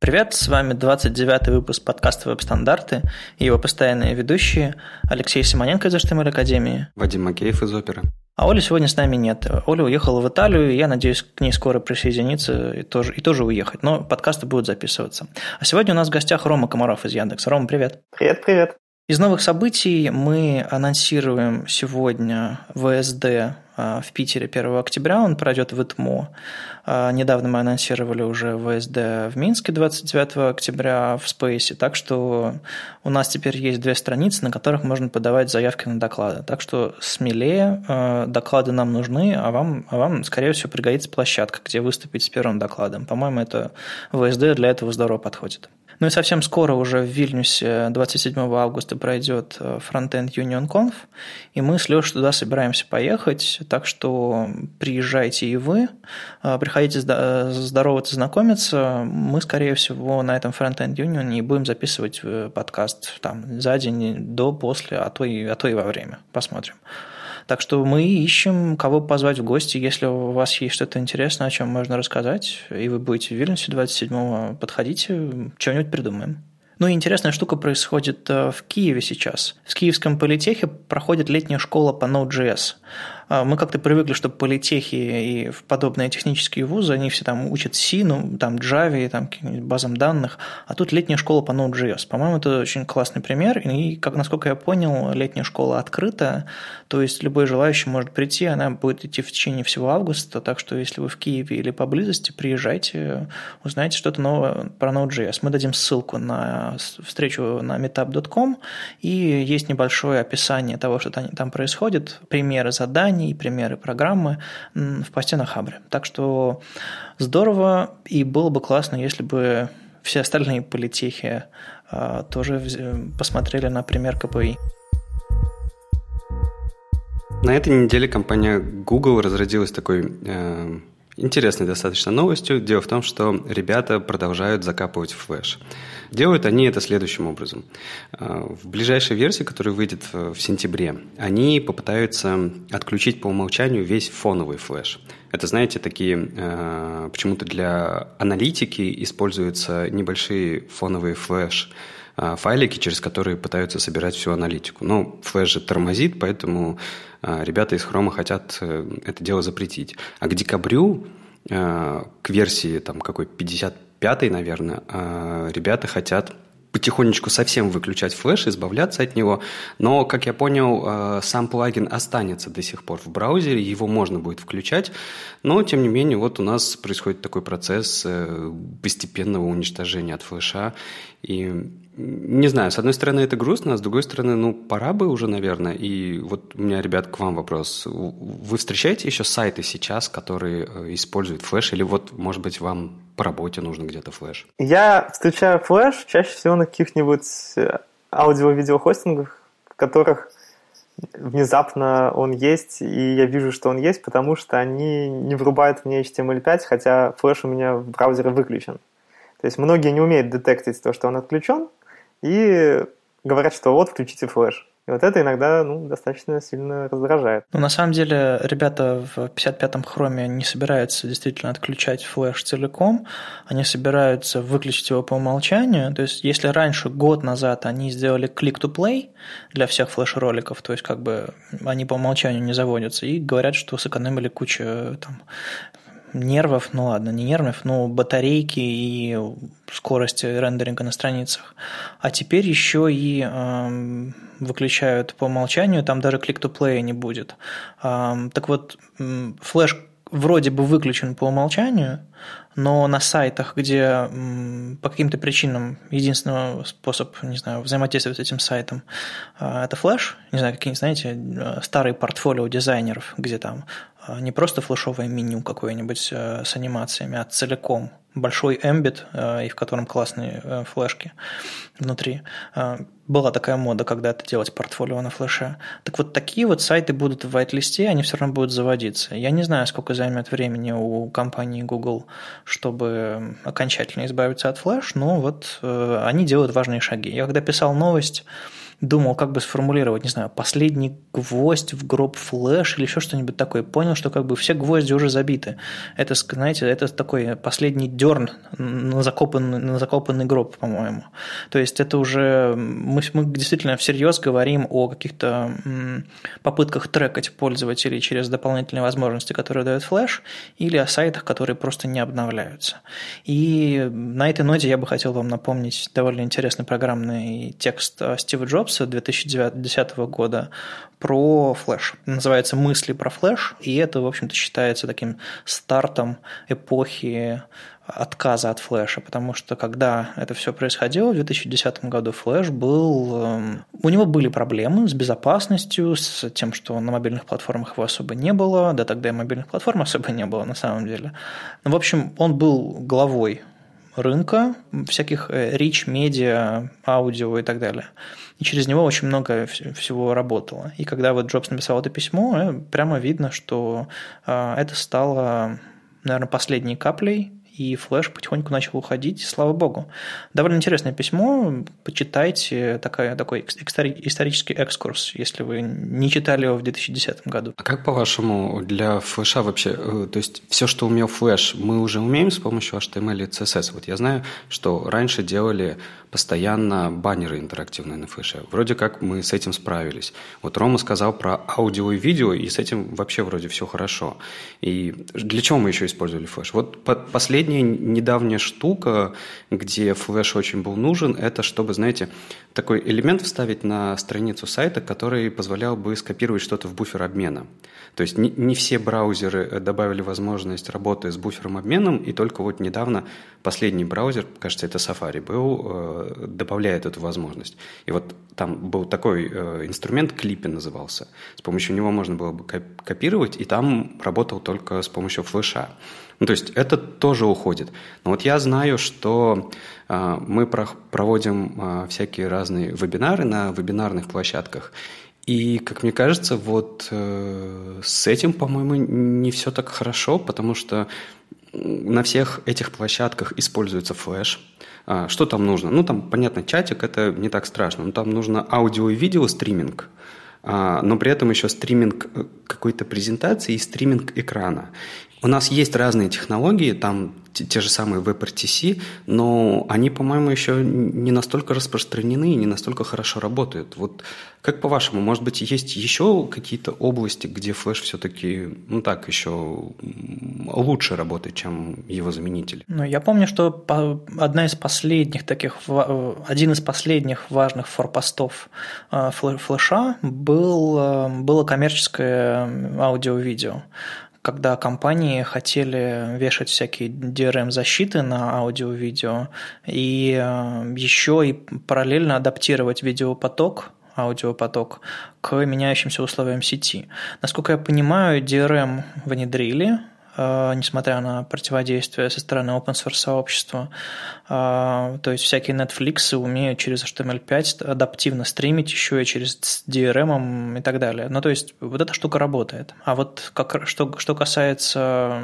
Привет, с вами 29-й выпуск подкаста «Веб-стандарты» и его постоянные ведущие Алексей Симоненко из HTML Академии. Вадим Макеев из Оперы. А Оли сегодня с нами нет. Оля уехала в Италию, и я надеюсь к ней скоро присоединиться и тоже, и тоже уехать. Но подкасты будут записываться. А сегодня у нас в гостях Рома Комаров из Яндекса. Рома, привет. Привет, привет. Из новых событий мы анонсируем сегодня ВСД в Питере 1 октября, он пройдет в ИТМО. А, недавно мы анонсировали уже ВСД в Минске 29 октября в Спейсе, так что у нас теперь есть две страницы, на которых можно подавать заявки на доклады. Так что смелее, а, доклады нам нужны, а вам, а вам скорее всего, пригодится площадка, где выступить с первым докладом. По-моему, это ВСД для этого здорово подходит. Ну и совсем скоро уже в Вильнюсе 27 августа пройдет э, Frontend Union Conf, и мы с Лешей туда собираемся поехать, так что приезжайте и вы, э, приходите э, здороваться, знакомиться. Мы, скорее всего, на этом Frontend Union и будем записывать подкаст там за день, до, после, а то и, а то и во время. Посмотрим. Так что мы ищем, кого позвать в гости. Если у вас есть что-то интересное, о чем можно рассказать, и вы будете в Вильнюсе 27-го, подходите, что-нибудь придумаем. Ну и интересная штука происходит э, в Киеве сейчас. В Киевском политехе проходит летняя школа по Node.js. А, мы как-то привыкли, что политехи и подобные технические вузы, они все там учат C, ну, там Java, там базам данных, а тут летняя школа по Node.js. По-моему, это очень классный пример, и, как, насколько я понял, летняя школа открыта, то есть любой желающий может прийти, она будет идти в течение всего августа, так что если вы в Киеве или поблизости, приезжайте, узнайте что-то новое про Node.js. Мы дадим ссылку на встречу на meetup.com, и есть небольшое описание того, что там происходит, примеры заданий, заданий, примеры программы в посте на Хабре. Так что здорово, и было бы классно, если бы все остальные политехи а, тоже посмотрели на пример КПИ. На этой неделе компания Google разродилась такой э, интересной достаточно новостью. Дело в том, что ребята продолжают закапывать флеш. Делают они это следующим образом. Э, в ближайшей версии, которая выйдет в сентябре, они попытаются отключить по умолчанию весь фоновый флеш. Это, знаете, такие э, почему-то для аналитики используются небольшие фоновые флеш э, файлики, через которые пытаются собирать всю аналитику. Но флеш же тормозит, поэтому ребята из Chrome хотят это дело запретить. А к декабрю, к версии там какой 50 пятый, наверное, а, ребята хотят потихонечку совсем выключать флеш, избавляться от него. Но, как я понял, а, сам плагин останется до сих пор в браузере, его можно будет включать. Но, тем не менее, вот у нас происходит такой процесс э, постепенного уничтожения от флеша. И не знаю, с одной стороны это грустно, а с другой стороны, ну, пора бы уже, наверное. И вот у меня, ребят, к вам вопрос. Вы встречаете еще сайты сейчас, которые э, используют флеш? Или вот, может быть, вам по работе нужно где-то флеш? Я встречаю флеш чаще всего на каких-нибудь э, аудио-видеохостингах, в которых внезапно он есть, и я вижу, что он есть, потому что они не врубают мне HTML5, хотя флеш у меня в браузере выключен. То есть многие не умеют детектить то, что он отключен, и говорят, что вот, включите флеш. И вот это иногда ну, достаточно сильно раздражает. Ну, на самом деле, ребята в 55-м хроме не собираются действительно отключать флеш целиком, они собираются выключить его по умолчанию. То есть, если раньше, год назад, они сделали click-to-play для всех флеш-роликов, то есть, как бы они по умолчанию не заводятся, и говорят, что сэкономили кучу там, нервов, ну ладно, не нервов, но батарейки и скорости рендеринга на страницах. А теперь еще и э, выключают по умолчанию, там даже click-to-play не будет. Э, так вот, флеш вроде бы выключен по умолчанию, но на сайтах, где по каким-то причинам единственный способ, не знаю, взаимодействовать с этим сайтом а, – это флеш, не знаю, какие-нибудь, знаете, э, старые портфолио дизайнеров, где там не просто флешовое меню какое-нибудь э, с анимациями, а целиком большой эмбит, э, и в котором классные э, флешки внутри. Была такая мода когда-то делать портфолио на флеше. Так вот, такие вот сайты будут в whitelist, они все равно будут заводиться. Я не знаю, сколько займет времени у компании Google, чтобы окончательно избавиться от флеш, но вот они делают важные шаги. Я когда писал новость, думал, как бы сформулировать, не знаю, последний гвоздь в гроб флеш или еще что-нибудь такое. Понял, что как бы все гвозди уже забиты. Это, знаете, это такой последний дерн на закопанный, на закопанный гроб, по-моему. То есть это уже мы, мы действительно всерьез говорим о каких-то попытках трекать пользователей через дополнительные возможности, которые дает флеш, или о сайтах, которые просто не обновляются. И на этой ноте я бы хотел вам напомнить довольно интересный программный текст Стива Джобса 2010 года про флеш. Называется «Мысли про флеш», и это, в общем-то, считается таким стартом эпохи отказа от флеша, потому что когда это все происходило в 2010 году, флеш был... Эм, у него были проблемы с безопасностью, с тем, что на мобильных платформах его особо не было, да тогда и мобильных платформ особо не было на самом деле. Ну, в общем, он был главой рынка всяких рич, медиа, аудио и так далее. И через него очень много всего работало. И когда вот Джобс написал это письмо, э, прямо видно, что э, это стало, наверное, последней каплей и флеш потихоньку начал уходить, слава богу. Довольно интересное письмо, почитайте, такая, такой исторический экскурс, если вы не читали его в 2010 году. А как, по-вашему, для флеша вообще, э, то есть все, что умел флеш, мы уже умеем с помощью HTML и CSS? Вот я знаю, что раньше делали постоянно баннеры интерактивные на флеше. Вроде как мы с этим справились. Вот Рома сказал про аудио и видео, и с этим вообще вроде все хорошо. И для чего мы еще использовали флеш? Вот последняя недавняя штука, где флеш очень был нужен, это чтобы, знаете, такой элемент вставить на страницу сайта, который позволял бы скопировать что-то в буфер обмена. То есть не, не все браузеры э, добавили возможность работы с буфером обменом, и только вот недавно последний браузер, кажется, это Safari был, э, добавляет эту возможность. И вот там был такой э, инструмент, Clippy назывался. С помощью него можно было бы копировать, и там работал только с помощью флеша. Ну, то есть это тоже уходит. Но вот я знаю, что э, мы про проводим э, всякие разные вебинары на вебинарных площадках, и, как мне кажется, вот э, с этим, по-моему, не все так хорошо, потому что на всех этих площадках используется флеш. А, что там нужно? Ну, там, понятно, чатик, это не так страшно. Но там нужно аудио и видео стриминг, а, но при этом еще стриминг э, какой-то презентации и стриминг экрана. У нас есть разные технологии, там те же самые WebRTC, но они, по-моему, еще не настолько распространены и не настолько хорошо работают. Вот как по-вашему, может быть, есть еще какие-то области, где флеш все-таки, ну так, еще лучше работает, чем его заменитель? Ну, я помню, что одна из последних таких, один из последних важных форпостов э, флеша был, э, было коммерческое аудио-видео когда компании хотели вешать всякие DRM-защиты на аудио-видео и э, еще и параллельно адаптировать видеопоток аудиопоток к меняющимся условиям сети. Насколько я понимаю, DRM внедрили, несмотря на противодействие со стороны open source сообщества. Э, то есть всякие Netflix умеют через HTML5 адаптивно стримить еще и через DRM и так далее. Ну, то есть вот эта штука работает. А вот как, что, что касается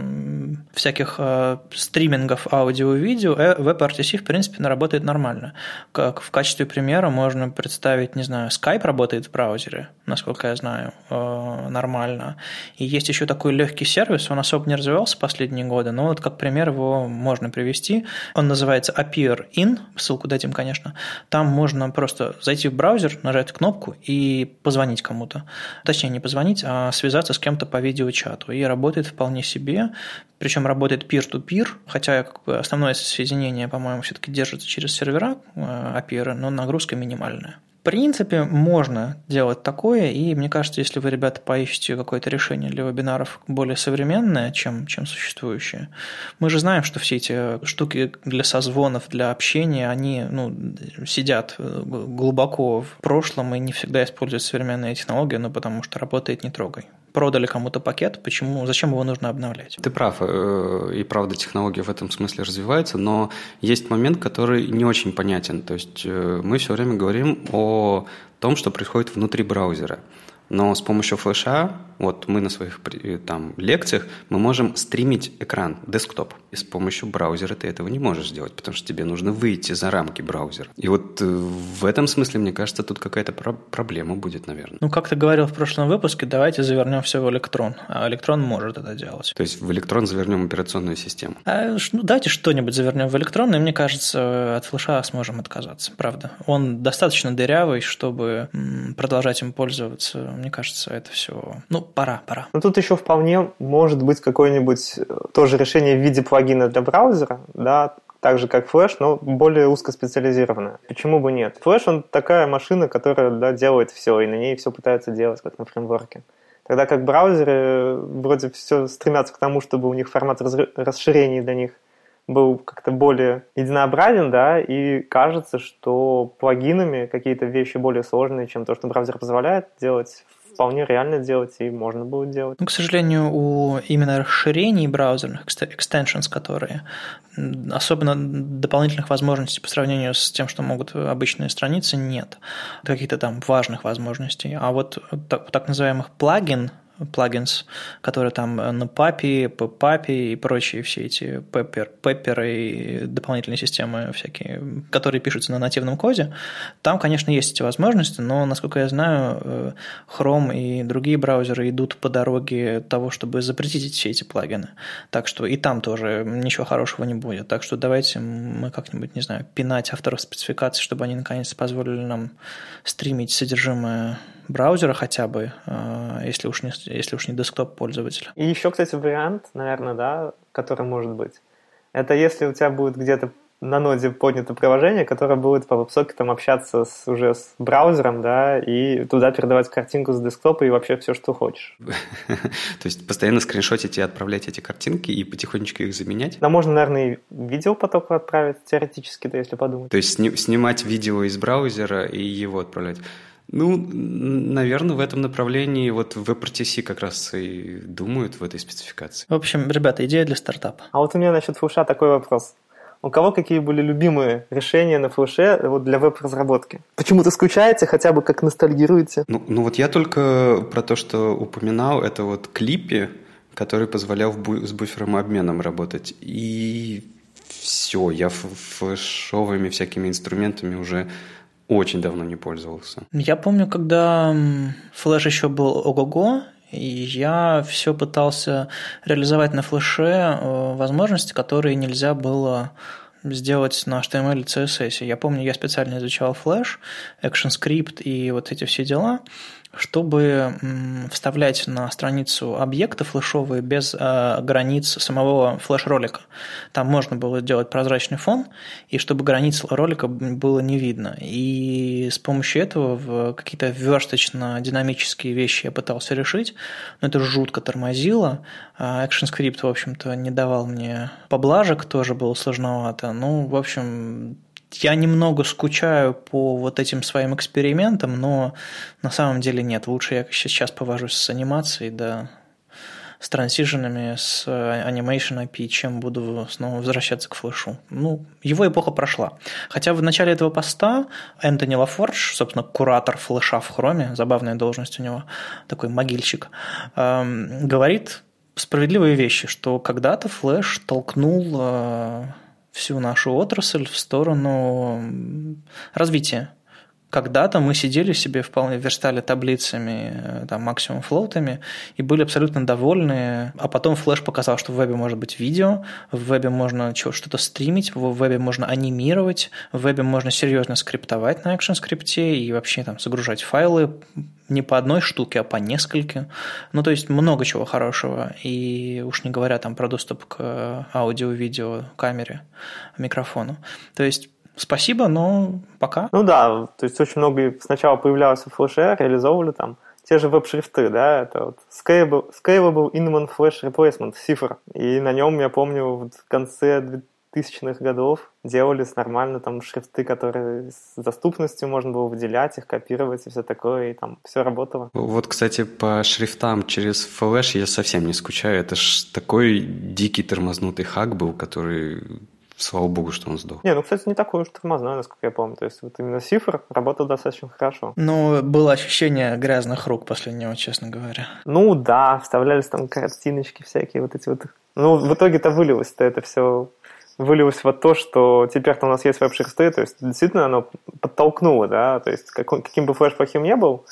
всяких э, стримингов аудио и видео, WebRTC, в принципе, работает нормально. Как в качестве примера можно представить, не знаю, Skype работает в браузере, насколько я знаю, нормально. И есть еще такой легкий сервис, он особо не развивался последние годы, но вот как пример его можно привести. Он называется Appear In, ссылку дадим, конечно. Там можно просто зайти в браузер, нажать кнопку и позвонить кому-то. Точнее, не позвонить, а связаться с кем-то по видеочату. И работает вполне себе. Причем работает peer-to-peer, хотя как бы основное соединение, по-моему, все-таки держится через сервера Appear, но нагрузка минимальная принципе, можно делать такое, и мне кажется, если вы, ребята, поищете какое-то решение для вебинаров более современное, чем, чем существующее, мы же знаем, что все эти штуки для созвонов, для общения, они ну, сидят э, глубоко в прошлом и не всегда используют современные технологии, ну, потому что работает не трогай продали кому-то пакет, почему, зачем его нужно обновлять? Ты прав, э, и правда технология в этом смысле развивается, но есть момент, который не очень понятен. То есть э, мы все время говорим о том, что происходит внутри браузера. Но с помощью флеша вот мы на своих э, там, лекциях мы можем стримить экран, десктоп. И с помощью браузера ты этого не можешь сделать, потому что тебе нужно выйти за рамки браузера. И вот э, в этом смысле, мне кажется, тут какая-то про- проблема будет, наверное. Ну, как ты говорил в прошлом выпуске, давайте завернем все в электрон. А электрон может это делать. То есть в электрон завернем операционную систему. А, ну, давайте что-нибудь завернем в электрон, и мне кажется, от флеша сможем отказаться. Правда. Он достаточно дырявый, чтобы продолжать им пользоваться. Мне кажется, это все... Ну, пора, пора. Ну, тут еще вполне может быть какое-нибудь э, тоже решение в виде плагина для браузера, да, так же, как Flash, но более узкоспециализированное. Почему бы нет? Flash, он такая машина, которая да, делает все, и на ней все пытается делать, как на фреймворке. Тогда как браузеры э, вроде все стремятся к тому, чтобы у них формат расширений для них был как-то более единообразен, да, и кажется, что плагинами какие-то вещи более сложные, чем то, что браузер позволяет делать, вполне реально делать и можно будет делать. Ну, к сожалению, у именно расширений браузерных, extensions, которые особенно дополнительных возможностей по сравнению с тем, что могут обычные страницы, нет. Каких-то там важных возможностей. А вот так, так называемых плагин плагинс, которые там на папе, папе и прочие все эти пеппер, пепперы и дополнительные системы всякие, которые пишутся на нативном коде. Там, конечно, есть эти возможности, но, насколько я знаю, э, Chrome и другие браузеры идут по дороге того, чтобы запретить все эти плагины. Так что и там тоже ничего хорошего не будет. Так что давайте мы как-нибудь, не знаю, пинать авторов спецификаций, чтобы они наконец позволили нам стримить содержимое браузера хотя бы, э, если уж не, если уж не десктоп пользователя. И еще, кстати, вариант, наверное, да, который может быть, это если у тебя будет где-то на ноде поднято приложение, которое будет по веб-сокетам общаться с, уже с браузером, да, и туда передавать картинку с десктопа и вообще все, что хочешь. То есть постоянно скриншотить и отправлять эти картинки и потихонечку их заменять? Да, можно, наверное, и видеопоток отправить, теоретически, да, если подумать. То есть снимать видео из браузера и его отправлять. Ну, наверное, в этом направлении вот в WebRTC как раз и думают в этой спецификации. В общем, ребята, идея для стартапа. А вот у меня насчет флеша такой вопрос. У кого какие были любимые решения на флеше вот для веб-разработки? Почему-то скучаете, хотя бы как ностальгируете? Ну, ну вот я только про то, что упоминал, это вот клипи, который позволял с буфером обменом работать. И все, я флешовыми всякими инструментами уже очень давно не пользовался. Я помню, когда флеш еще был ого-го, и я все пытался реализовать на флеше э, возможности, которые нельзя было сделать на HTML и CSS. Я помню, я специально изучал Flash, ActionScript и вот эти все дела, чтобы вставлять на страницу объекты флешовые без э, границ самого флеш-ролика. Там можно было сделать прозрачный фон, и чтобы границ ролика было не видно. И с помощью этого какие-то версточно-динамические вещи я пытался решить, но это жутко тормозило. ActionScript, в общем-то, не давал мне поблажек, тоже было сложновато. Ну, в общем, я немного скучаю по вот этим своим экспериментам, но на самом деле нет. Лучше я сейчас повожусь с анимацией, да, с трансиженами, с Animation API, чем буду снова возвращаться к флешу. Ну, его эпоха прошла. Хотя в начале этого поста Энтони Лафордж, собственно, куратор флеша в хроме, забавная должность у него, такой могильщик, эм, говорит справедливые вещи, что когда-то флеш толкнул э, всю нашу отрасль в сторону развития. Когда-то мы сидели себе вполне, верстали таблицами, э, там, максимум флоутами и были абсолютно довольны. А потом Flash показал, что в вебе может быть видео, в вебе можно что-то стримить, в вебе можно анимировать, в вебе можно серьезно скриптовать на Action скрипте и вообще там загружать файлы не по одной штуке, а по нескольким. Ну, то есть много чего хорошего. И уж не говоря там про доступ к аудио-видео камере, микрофону. То есть спасибо, но пока. Ну да, то есть очень много сначала появлялось в флеше, реализовывали там те же веб-шрифты, да, это вот Scalable, Scalable Inman Flash Replacement, цифр. И на нем, я помню, в конце 2000-х годов делались нормально там шрифты, которые с доступностью можно было выделять, их копировать и все такое, и там все работало. Вот, кстати, по шрифтам через Flash я совсем не скучаю. Это ж такой дикий тормознутый хак был, который Слава богу, что он сдох. Не, ну, кстати, не такой уж тормозной, насколько я помню. То есть вот именно цифр работал достаточно хорошо. Ну, было ощущение грязных рук после него, честно говоря. Ну, да, вставлялись там картиночки всякие, вот эти вот. Ну, в итоге-то вылилось-то это все вылилось в то, что теперь-то у нас есть веб-шрифты, то есть действительно оно подтолкнуло, да, то есть как, каким бы флеш плохим не был,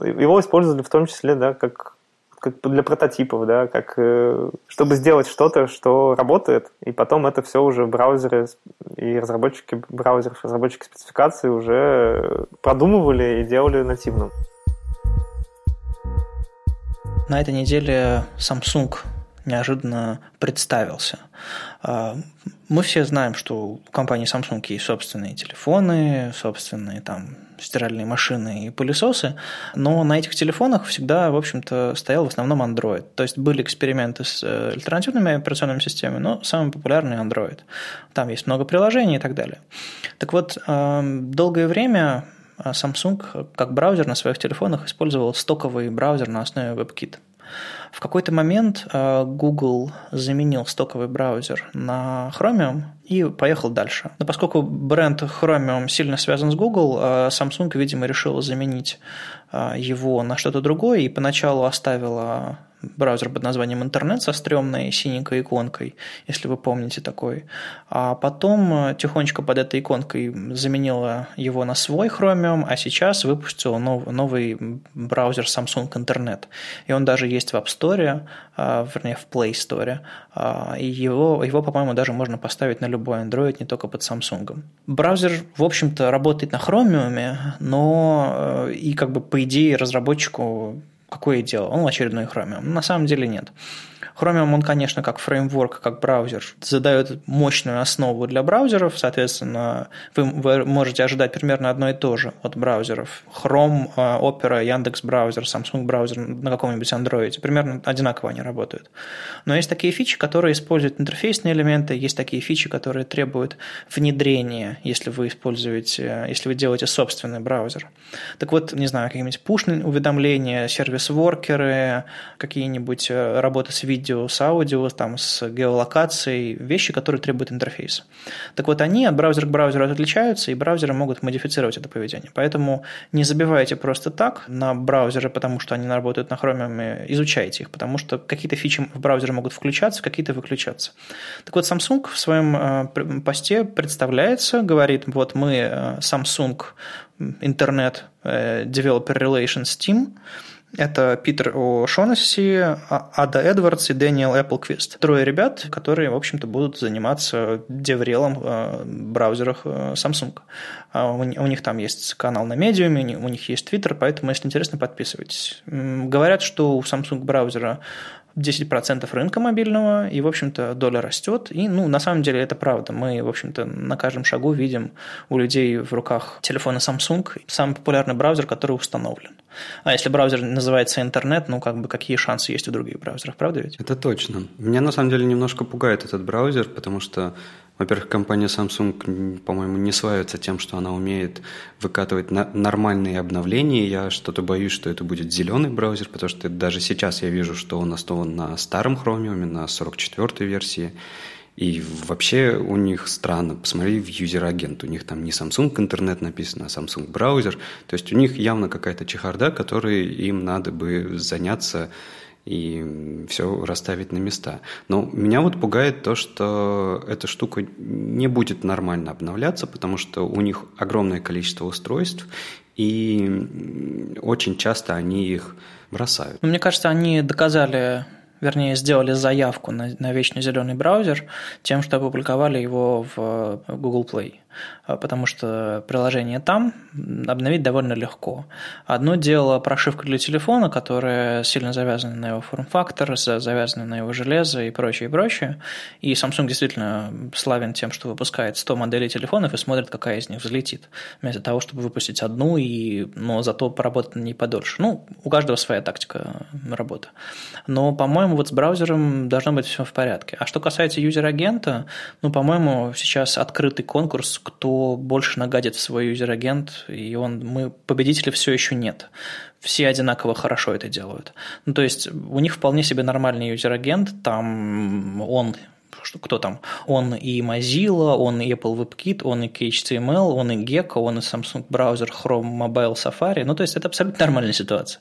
его использовали в том числе, да, как как для прототипов, да, как э, чтобы сделать что-то, что работает, и потом это все уже браузеры и разработчики браузеров, разработчики спецификации уже продумывали и делали нативным. На этой неделе Samsung неожиданно представился. А, мы все знаем, что у компании Samsung есть собственные телефоны, собственные там стиральные машины и пылесосы, но на этих телефонах всегда, в общем-то, стоял в основном Android. То есть были эксперименты с э, альтернативными операционными системами, но самый популярный Android. Там есть много приложений и так далее. Так вот, долгое время Samsung как браузер на своих телефонах использовал стоковый браузер на основе WebKit. В какой-то момент э, Google заменил стоковый браузер на Chromium и поехал дальше. Но поскольку бренд Chromium сильно связан с Google, э, Samsung, видимо, решила заменить э, его на что-то другое и поначалу оставила браузер под названием интернет со стрёмной синенькой иконкой, если вы помните такой. А потом э, тихонечко под этой иконкой заменила его на свой Chromium, а сейчас выпустила нов, новый браузер Samsung Internet. И он даже есть в App Store, а, вернее в Play Store. А, и его, его по-моему, даже можно поставить на любой Android, не только под Samsung. Браузер, в общем-то, работает на Chromium, но э, и как бы по идее разработчику какое дело? Он очередной Chromium. На самом деле нет. Chromium, он, конечно, как фреймворк, как браузер, задает мощную основу для браузеров, соответственно, вы, вы можете ожидать примерно одно и то же от браузеров. Chrome, а, Opera, Яндекс браузер, Samsung браузер на каком-нибудь Android, примерно одинаково они работают. Но есть такие фичи, которые используют интерфейсные элементы, есть такие фичи, которые требуют внедрения, если вы используете, если вы делаете собственный браузер. Так вот, не знаю, какие-нибудь push-уведомления, сервис-воркеры, какие-нибудь э, работы с видео, видео, с аудио, там, с геолокацией, вещи, которые требуют интерфейса. Так вот, они от браузера к браузеру отличаются, и браузеры могут модифицировать это поведение. Поэтому не забивайте просто так на браузеры, потому что они работают на Chromium, изучайте их, потому что какие-то фичи в браузере могут включаться, какие-то выключаться. Так вот, Samsung в своем э, посте представляется, говорит, вот мы э, Samsung Internet э, Developer Relations Team, это Питер О'Шонесси, а, Ада Эдвардс и Дэниел Эпплквист. Трое ребят, которые, в общем-то, будут заниматься деврелом в браузерах э, Samsung. А у них там есть канал на медиуме, у них есть Twitter, поэтому, если интересно, подписывайтесь. Говорят, что у Samsung браузера 10% рынка мобильного, и, в общем-то, доля растет. И, ну, на самом деле, это правда. Мы, в общем-то, на каждом шагу видим у людей в руках телефоны Samsung, самый популярный браузер, который установлен. А если браузер называется интернет, ну, как бы какие шансы есть у других браузеров, правда ведь? Это точно. Меня, на самом деле, немножко пугает этот браузер, потому что во-первых, компания Samsung, по-моему, не славится тем, что она умеет выкатывать на- нормальные обновления. Я что-то боюсь, что это будет зеленый браузер, потому что даже сейчас я вижу, что он основан на старом Chromium, на 44-й версии. И вообще у них странно. Посмотри в юзер-агент. У них там не Samsung интернет написано, а Samsung браузер. То есть у них явно какая-то чехарда, которой им надо бы заняться и все расставить на места. Но меня вот пугает то, что эта штука не будет нормально обновляться, потому что у них огромное количество устройств, и очень часто они их бросают. Мне кажется, они доказали вернее, сделали заявку на, на вечно зеленый браузер тем, что опубликовали его в Google Play. А, потому что приложение там обновить довольно легко. Одно дело прошивка для телефона, которая сильно завязана на его форм-фактор, завязана на его железо и прочее, и прочее. И Samsung действительно славен тем, что выпускает 100 моделей телефонов и смотрит, какая из них взлетит. Вместо того, чтобы выпустить одну, и, но зато поработать на ней подольше. Ну, у каждого своя тактика работы. Но, по-моему, вот с браузером должно быть все в порядке. А что касается user agent а, ну, по-моему, сейчас открытый конкурс кто больше нагадит в свой user agent, и он, мы, победителей все еще нет. Все одинаково хорошо это делают. Ну, то есть у них вполне себе нормальный user agent, там он что, кто там, он и Mozilla, он и Apple WebKit, он и KHTML, он и Gecko, он и Samsung браузер, Chrome Mobile, Safari. Ну, то есть это абсолютно нормальная ситуация.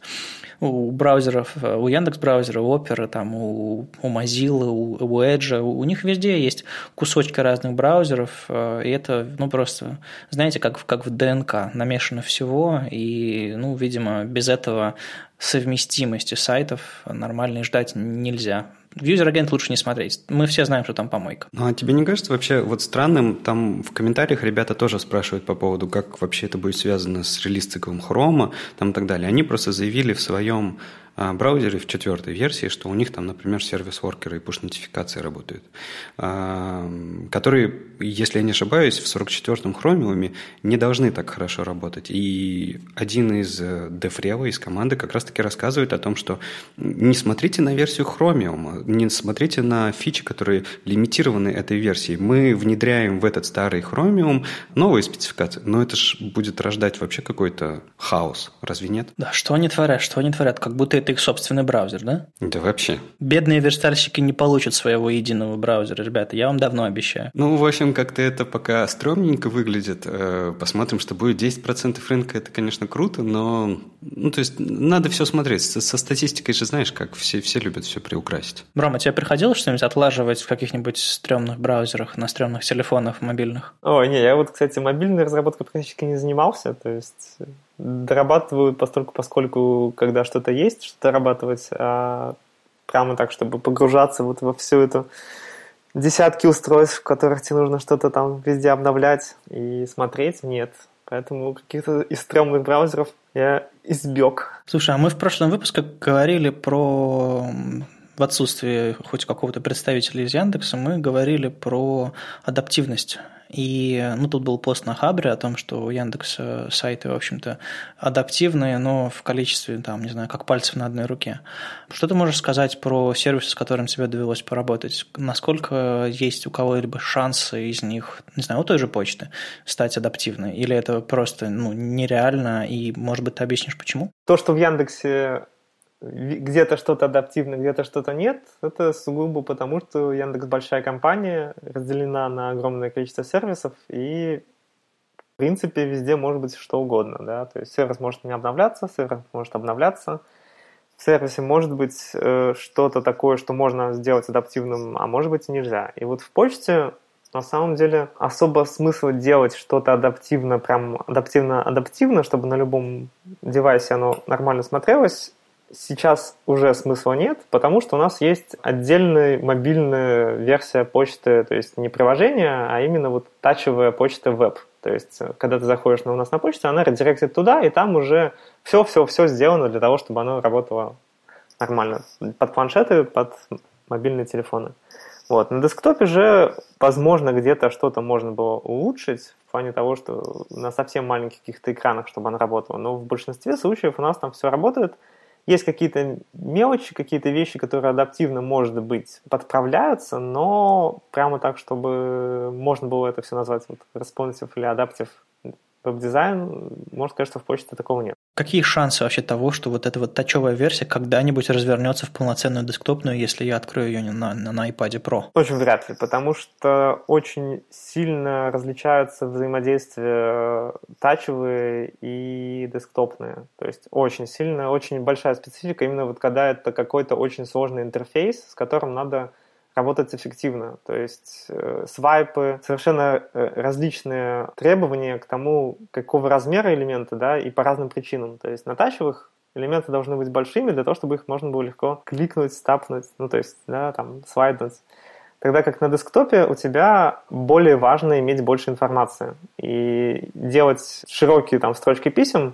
У браузеров, у Яндекс браузера, у Opera, там, у, у Mozilla, у, у Edge, у них везде есть кусочки разных браузеров, и это, ну, просто, знаете, как, как в ДНК, намешано всего, и, ну, видимо, без этого совместимости сайтов нормальной ждать нельзя. В user agent лучше не смотреть. Мы все знаем, что там помойка. Ну, а тебе не кажется вообще вот странным, там в комментариях ребята тоже спрашивают по поводу, как вообще это будет связано с релиз-циклом Chrome а там и так далее. Они просто заявили в своем а, браузере в четвертой версии, что у них там, например, сервис-воркеры и push-нотификации работают, а, которые, если я не ошибаюсь, в 44-м Chromium не должны так хорошо работать. И один из э, дефрева из команды как раз-таки рассказывает о том, что не смотрите на версию Chromium, не смотрите на фичи, которые лимитированы этой версией. Мы внедряем в этот старый Chromium новые спецификации, но это же будет рождать вообще какой-то хаос, разве нет? Да, что они творят, что они творят, как будто это их собственный браузер, да? Да вообще. Бедные верстальщики не получат своего единого браузера, ребята, я вам давно обещаю. Ну, в общем, как-то это пока стрёмненько выглядит. Э, посмотрим, что будет. 10% рынка – это, конечно, круто, но... Ну, то есть, надо все смотреть. Со статистикой же знаешь, как все, все любят все приукрасить. Рома, тебе приходилось что-нибудь отлаживать в каких-нибудь стрёмных браузерах, на стрёмных телефонах мобильных? О, не, я вот, кстати, мобильной разработкой практически не занимался, то есть дорабатываю постольку, поскольку, когда что-то есть, что дорабатывать, а прямо так, чтобы погружаться вот во всю эту десятки устройств, в которых тебе нужно что-то там везде обновлять и смотреть, нет. Поэтому каких-то из стрёмных браузеров я избег. Слушай, а мы в прошлом выпуске говорили про в отсутствии хоть какого-то представителя из Яндекса, мы говорили про адаптивность и ну, тут был пост на Хабре о том, что у Яндекса сайты, в общем-то, адаптивные, но в количестве, там, не знаю, как пальцев на одной руке. Что ты можешь сказать про сервисы, с которым тебе довелось поработать? Насколько есть у кого-либо шансы из них, не знаю, у той же почты, стать адаптивной? Или это просто ну, нереально, и, может быть, ты объяснишь, почему? То, что в Яндексе где-то что-то адаптивно, где-то что-то нет, это сугубо потому, что Яндекс большая компания, разделена на огромное количество сервисов, и в принципе везде может быть что угодно, да, то есть сервис может не обновляться, сервис может обновляться, в сервисе может быть э, что-то такое, что можно сделать адаптивным, а может быть и нельзя. И вот в почте на самом деле особо смысла делать что-то адаптивно, прям адаптивно-адаптивно, чтобы на любом девайсе оно нормально смотрелось, сейчас уже смысла нет, потому что у нас есть отдельная мобильная версия почты, то есть не приложение, а именно вот тачевая почта веб. То есть, когда ты заходишь на, у нас на почту, она редиректит туда, и там уже все-все-все сделано для того, чтобы оно работало нормально. Под планшеты, под мобильные телефоны. Вот. На десктопе же, возможно, где-то что-то можно было улучшить в плане того, что на совсем маленьких каких-то экранах, чтобы оно работало. Но в большинстве случаев у нас там все работает – есть какие-то мелочи, какие-то вещи, которые адаптивно, может быть, подправляются, но прямо так, чтобы можно было это все назвать вот responsive или adaptive веб-дизайн, можно сказать, что в почте такого нет. Какие шансы вообще того, что вот эта вот тачевая версия когда-нибудь развернется в полноценную десктопную, если я открою ее на, на, на iPad Pro? Очень вряд ли, потому что очень сильно различаются взаимодействия тачевые и десктопные. То есть очень сильно, очень большая специфика, именно вот когда это какой-то очень сложный интерфейс, с которым надо работать эффективно. То есть э, свайпы, совершенно э, различные требования к тому, какого размера элементы, да, и по разным причинам. То есть на тачевых элементы должны быть большими для того, чтобы их можно было легко кликнуть, стапнуть, ну, то есть, да, там, слайднуть. Тогда как на десктопе у тебя более важно иметь больше информации. И делать широкие там строчки писем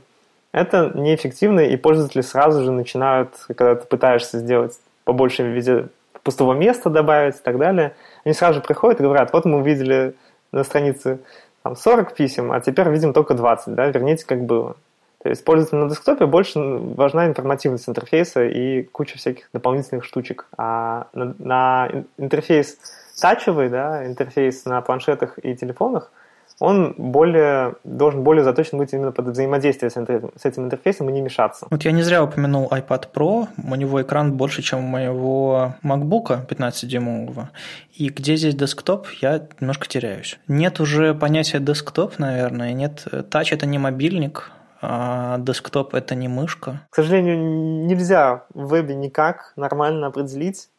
это неэффективно, и пользователи сразу же начинают, когда ты пытаешься сделать побольше в виде пустого места добавить и так далее. Они сразу же приходят и говорят, вот мы увидели на странице там, 40 писем, а теперь видим только 20, да, верните как было. То есть пользователю на десктопе больше важна информативность интерфейса и куча всяких дополнительных штучек. А на, на интерфейс тачевый, да, интерфейс на планшетах и телефонах, он более, должен более заточен быть именно под взаимодействие с, интер, с этим интерфейсом и не мешаться. Вот я не зря упомянул iPad Pro, у него экран больше, чем у моего MacBook 15-дюймового, и где здесь десктоп, я немножко теряюсь. Нет уже понятия десктоп, наверное, нет, тач это не мобильник, а десктоп это не мышка. К сожалению, нельзя в вебе никак нормально определить,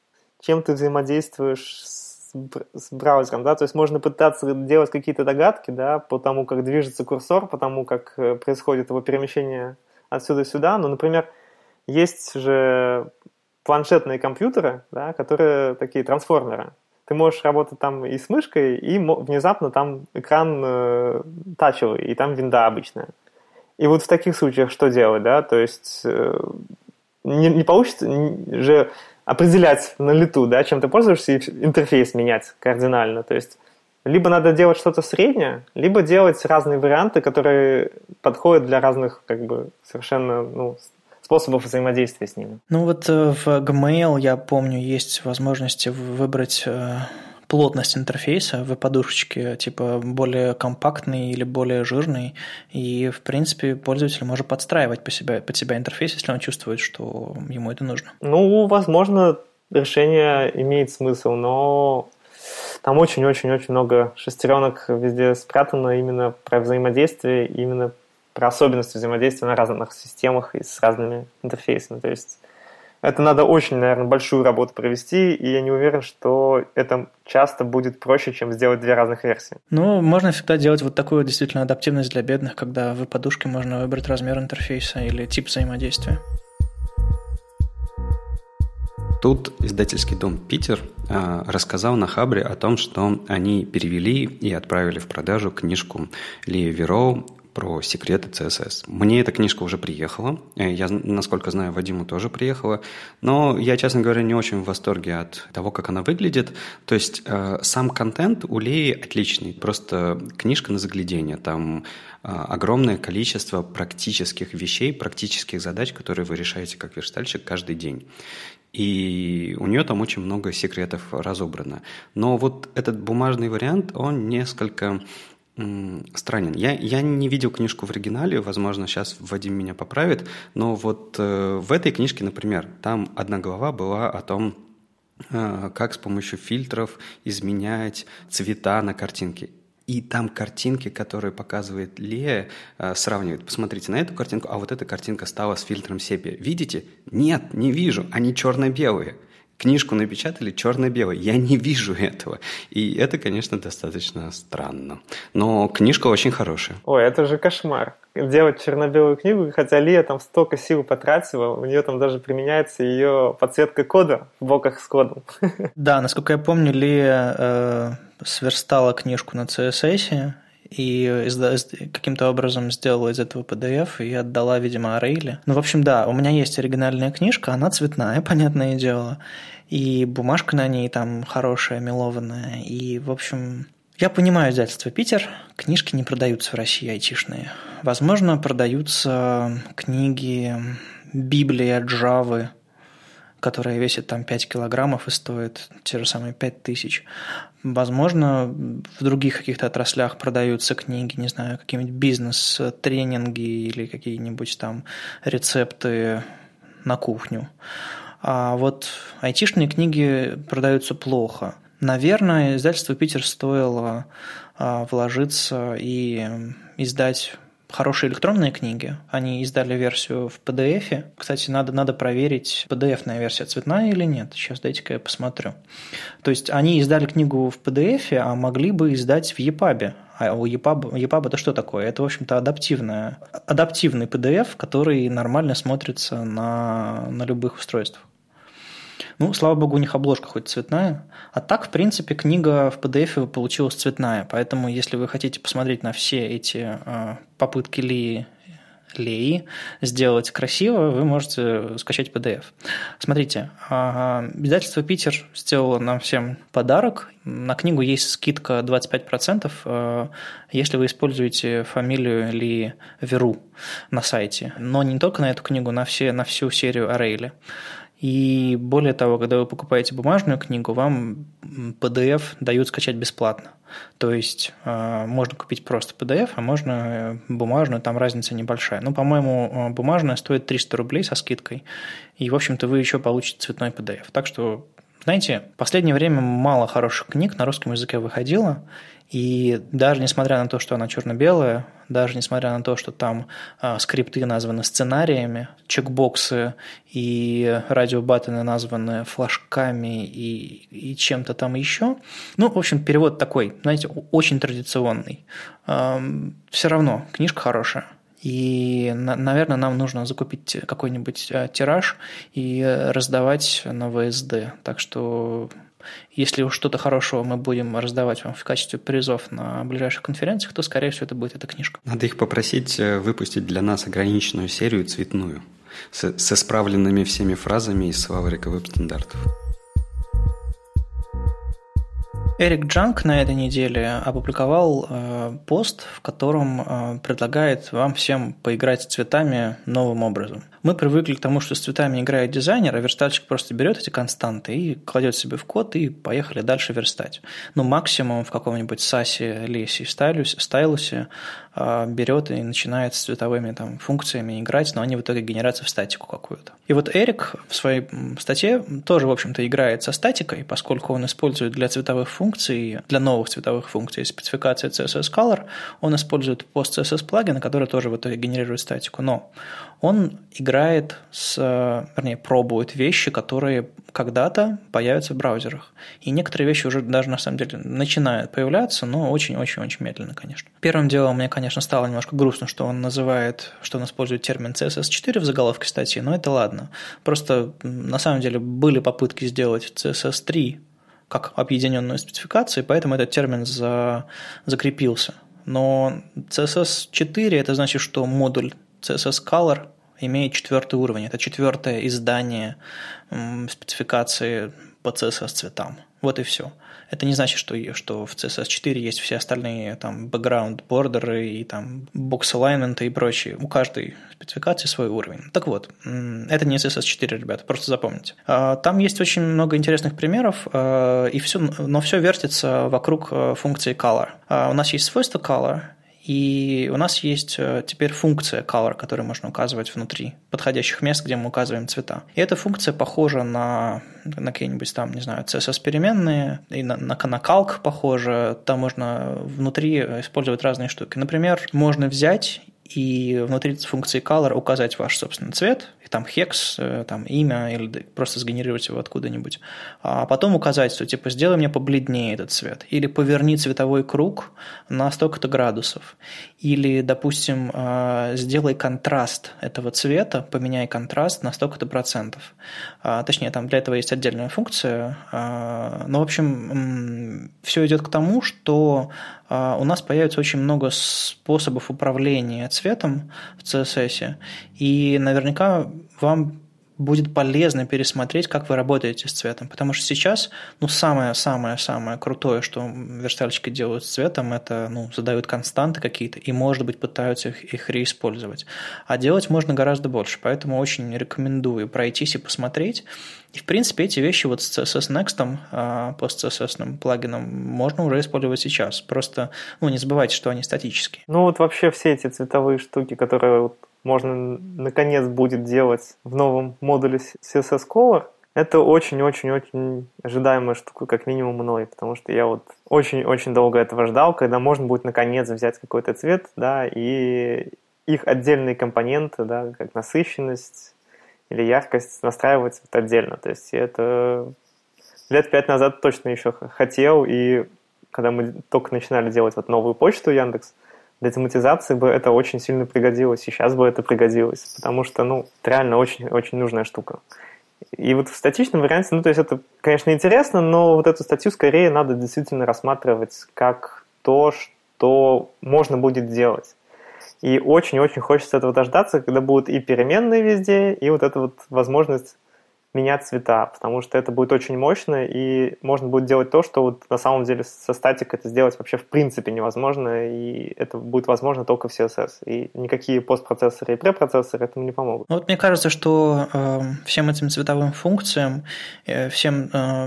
чем ты взаимодействуешь с с браузером, да, то есть можно пытаться делать какие-то догадки, да, по тому, как движется курсор, по тому, как э, происходит его перемещение отсюда сюда, но, например, есть же планшетные компьютеры, да, которые такие трансформеры. Ты можешь работать там и с мышкой, и внезапно там экран э, тачевый, и там винда обычная. И вот в таких случаях что делать, да, то есть э, не, не получится же определять на лету, да, чем ты пользуешься, и интерфейс менять кардинально. То есть либо надо делать что-то среднее, либо делать разные варианты, которые подходят для разных как бы совершенно ну, способов взаимодействия с ними. Ну вот э, в Gmail, я помню, есть возможности выбрать э, плотность интерфейса в подушечке, типа более компактный или более жирный, и, в принципе, пользователь может подстраивать по себя, под себя интерфейс, если он чувствует, что ему это нужно. Ну, возможно, решение имеет смысл, но там очень-очень-очень много шестеренок везде спрятано именно про взаимодействие, именно про особенности взаимодействия на разных системах и с разными интерфейсами. То есть это надо очень, наверное, большую работу провести, и я не уверен, что это часто будет проще, чем сделать две разных версии. Ну, можно всегда делать вот такую действительно адаптивность для бедных, когда в подушке можно выбрать размер интерфейса или тип взаимодействия. Тут издательский дом «Питер» э, рассказал на Хабре о том, что они перевели и отправили в продажу книжку Ли Вероу про секреты CSS. Мне эта книжка уже приехала. Э, я, насколько знаю, Вадиму тоже приехала. Но я, честно говоря, не очень в восторге от того, как она выглядит. То есть э, сам контент у Леи отличный. Просто книжка на заглядение. Там э, огромное количество практических вещей, практических задач, которые вы решаете как верстальщик каждый день. И у нее там очень много секретов разобрано. Но вот этот бумажный вариант, он несколько странен. Я, я не видел книжку в оригинале, возможно, сейчас Вадим меня поправит, но вот э, в этой книжке, например, там одна глава была о том, э, как с помощью фильтров изменять цвета на картинке. И там картинки, которые показывает Лея, э, сравнивает. Посмотрите на эту картинку, а вот эта картинка стала с фильтром сепия. Видите? Нет, не вижу. Они черно-белые книжку напечатали черно-белой. Я не вижу этого. И это, конечно, достаточно странно. Но книжка очень хорошая. Ой, это же кошмар. Делать черно-белую книгу, хотя Лия там столько сил потратила, у нее там даже применяется ее подсветка кода в блоках с кодом. Да, насколько я помню, Лия э, сверстала книжку на CSS, и каким-то образом сделала из этого PDF и отдала, видимо, Арейли. Ну, в общем, да, у меня есть оригинальная книжка, она цветная, понятное дело, и бумажка на ней там хорошая, мелованная, и, в общем, я понимаю издательство «Питер», книжки не продаются в России айтишные. Возможно, продаются книги Библия Джавы, которая весит там 5 килограммов и стоит те же самые 5 тысяч. Возможно, в других каких-то отраслях продаются книги, не знаю, какие-нибудь бизнес-тренинги или какие-нибудь там рецепты на кухню. А вот айтишные книги продаются плохо. Наверное, издательство «Питер» стоило а, вложиться и издать хорошие электронные книги. Они издали версию в PDF. Кстати, надо, надо проверить, PDF-ная версия цветная или нет. Сейчас дайте-ка я посмотрю. То есть они издали книгу в PDF, а могли бы издать в EPUB. А у EPUB, EPUB это что такое? Это, в общем-то, адаптивная, адаптивный PDF, который нормально смотрится на, на любых устройствах. Ну, слава богу, у них обложка хоть цветная. А так, в принципе, книга в PDF получилась цветная. Поэтому, если вы хотите посмотреть на все эти э, попытки Ли Леи сделать красиво, вы можете скачать PDF. Смотрите, издательство «Питер» сделало нам всем подарок. На книгу есть скидка 25%, э, если вы используете фамилию Ли Веру на сайте. Но не только на эту книгу, на, все, на всю серию Арейли. И более того, когда вы покупаете бумажную книгу, вам PDF дают скачать бесплатно. То есть э, можно купить просто PDF, а можно э, бумажную, там разница небольшая. Ну, по-моему, э, бумажная стоит 300 рублей со скидкой, и, в общем-то, вы еще получите цветной PDF. Так что знаете, в последнее время мало хороших книг на русском языке выходило, и даже несмотря на то, что она черно-белая, даже несмотря на то, что там а, скрипты названы сценариями, чекбоксы и радиобаттоны названы флажками и, и чем-то там еще, ну, в общем, перевод такой, знаете, очень традиционный. А, все равно книжка хорошая. И, наверное, нам нужно закупить какой-нибудь а, тираж и раздавать на ВСД. Так что если уж что-то хорошего мы будем раздавать вам в качестве призов на ближайших конференциях, то, скорее всего, это будет эта книжка. Надо их попросить э, выпустить для нас ограниченную серию цветную с, с исправленными всеми фразами из словарика веб-стандартов. Эрик Джанк на этой неделе опубликовал э, пост, в котором э, предлагает вам всем поиграть с цветами новым образом. Мы привыкли к тому, что с цветами играет дизайнер, а верстальщик просто берет эти константы и кладет себе в код, и поехали дальше верстать. Ну, максимум в каком-нибудь САСе, Лесе, Стайлусе, берет и начинает с цветовыми там, функциями играть, но они в итоге генерятся в статику какую-то. И вот Эрик в своей статье тоже, в общем-то, играет со статикой, поскольку он использует для цветовых функций, для новых цветовых функций спецификации CSS Color, он использует post-CSS плагины, которые тоже в итоге генерируют статику. Но он играет с, вернее, пробует вещи, которые когда-то появятся в браузерах. И некоторые вещи уже даже на самом деле начинают появляться, но очень-очень-очень медленно, конечно. Первым делом мне, конечно, стало немножко грустно, что он называет, что он использует термин CSS4 в заголовке статьи, но это ладно. Просто на самом деле были попытки сделать CSS3 как объединенную спецификацию, поэтому этот термин за, закрепился. Но CSS4 это значит, что модуль CSS Color имеет четвертый уровень. Это четвертое издание спецификации по CSS цветам. Вот и все. Это не значит, что, что в CSS 4 есть все остальные там background бордеры и там box alignment и прочее. У каждой спецификации свой уровень. Так вот, это не CSS 4, ребята, просто запомните. А, там есть очень много интересных примеров, а, и все, но все вертится вокруг а, функции color. У нас есть свойство color, и у нас есть э, теперь функция color, которую можно указывать внутри подходящих мест, где мы указываем цвета. И эта функция похожа на, на какие-нибудь там, не знаю, CSS-переменные, и на, на, на calc похожа. Там можно внутри использовать разные штуки. Например, можно взять и внутри функции color указать ваш собственный цвет, и там hex, э, там имя, или просто сгенерировать его откуда-нибудь. А потом указать, что типа сделай мне побледнее этот цвет, или поверни цветовой круг на столько-то градусов, или, допустим, э, сделай контраст этого цвета, поменяй контраст на столько-то процентов. А, точнее, там для этого есть отдельная функция. А, но, в общем, все идет к тому, что у нас появится очень много способов управления цветом в CSS, и наверняка вам будет полезно пересмотреть, как вы работаете с цветом. Потому что сейчас, ну, самое-самое-самое крутое, что верстальщики делают с цветом, это, ну, задают константы какие-то и, может быть, пытаются их, их реиспользовать. А делать можно гораздо больше, поэтому очень рекомендую пройтись и посмотреть. И, в принципе, эти вещи вот с CSS Next, а, пост-CSS плагином, можно уже использовать сейчас. Просто, ну, не забывайте, что они статические. Ну, вот вообще все эти цветовые штуки, которые вот можно наконец будет делать в новом модуле CSS Color, это очень-очень-очень ожидаемая штука, как минимум мной, потому что я вот очень-очень долго этого ждал, когда можно будет наконец взять какой-то цвет, да, и их отдельные компоненты, да, как насыщенность или яркость настраивать вот отдельно. То есть это лет пять назад точно еще хотел, и когда мы только начинали делать вот новую почту Яндекс, тематизации бы это очень сильно пригодилось, сейчас бы это пригодилось, потому что, ну, это реально очень-очень нужная штука. И вот в статичном варианте, ну, то есть это, конечно, интересно, но вот эту статью скорее надо действительно рассматривать как то, что можно будет делать. И очень-очень хочется этого дождаться, когда будут и переменные везде, и вот эта вот возможность менять цвета, потому что это будет очень мощно, и можно будет делать то, что вот на самом деле со статик это сделать вообще в принципе невозможно, и это будет возможно только в CSS. И никакие постпроцессоры и препроцессоры этому не помогут. Ну, вот мне кажется, что э, всем этим цветовым функциям, э, всем э,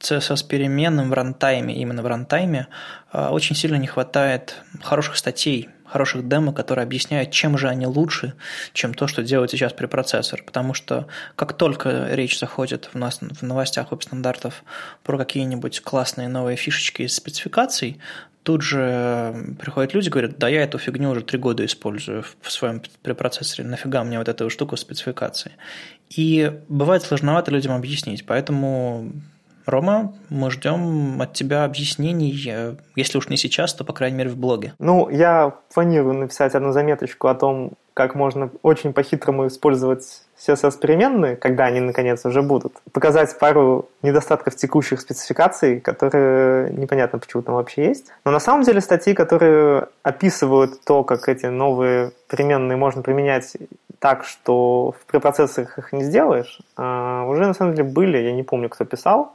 CSS переменным в рантайме, именно в рантайме, э, очень сильно не хватает хороших статей, хороших демо, которые объясняют, чем же они лучше, чем то, что делает сейчас препроцессор. Потому что как только речь заходит в, нас, в новостях веб-стандартов про какие-нибудь классные новые фишечки из спецификаций, тут же приходят люди говорят, да я эту фигню уже три года использую в своем препроцессоре, нафига мне вот эту штуку спецификации. И бывает сложновато людям объяснить, поэтому Рома, мы ждем от тебя объяснений, э, если уж не сейчас, то, по крайней мере, в блоге. Ну, я планирую написать одну заметочку о том, как можно очень по-хитрому использовать CSS-переменные, когда они наконец уже будут. Показать пару недостатков текущих спецификаций, которые непонятно почему там вообще есть. Но на самом деле статьи, которые описывают то, как эти новые переменные можно применять так, что в препроцессорах их не сделаешь, а, уже на самом деле были, я не помню, кто писал,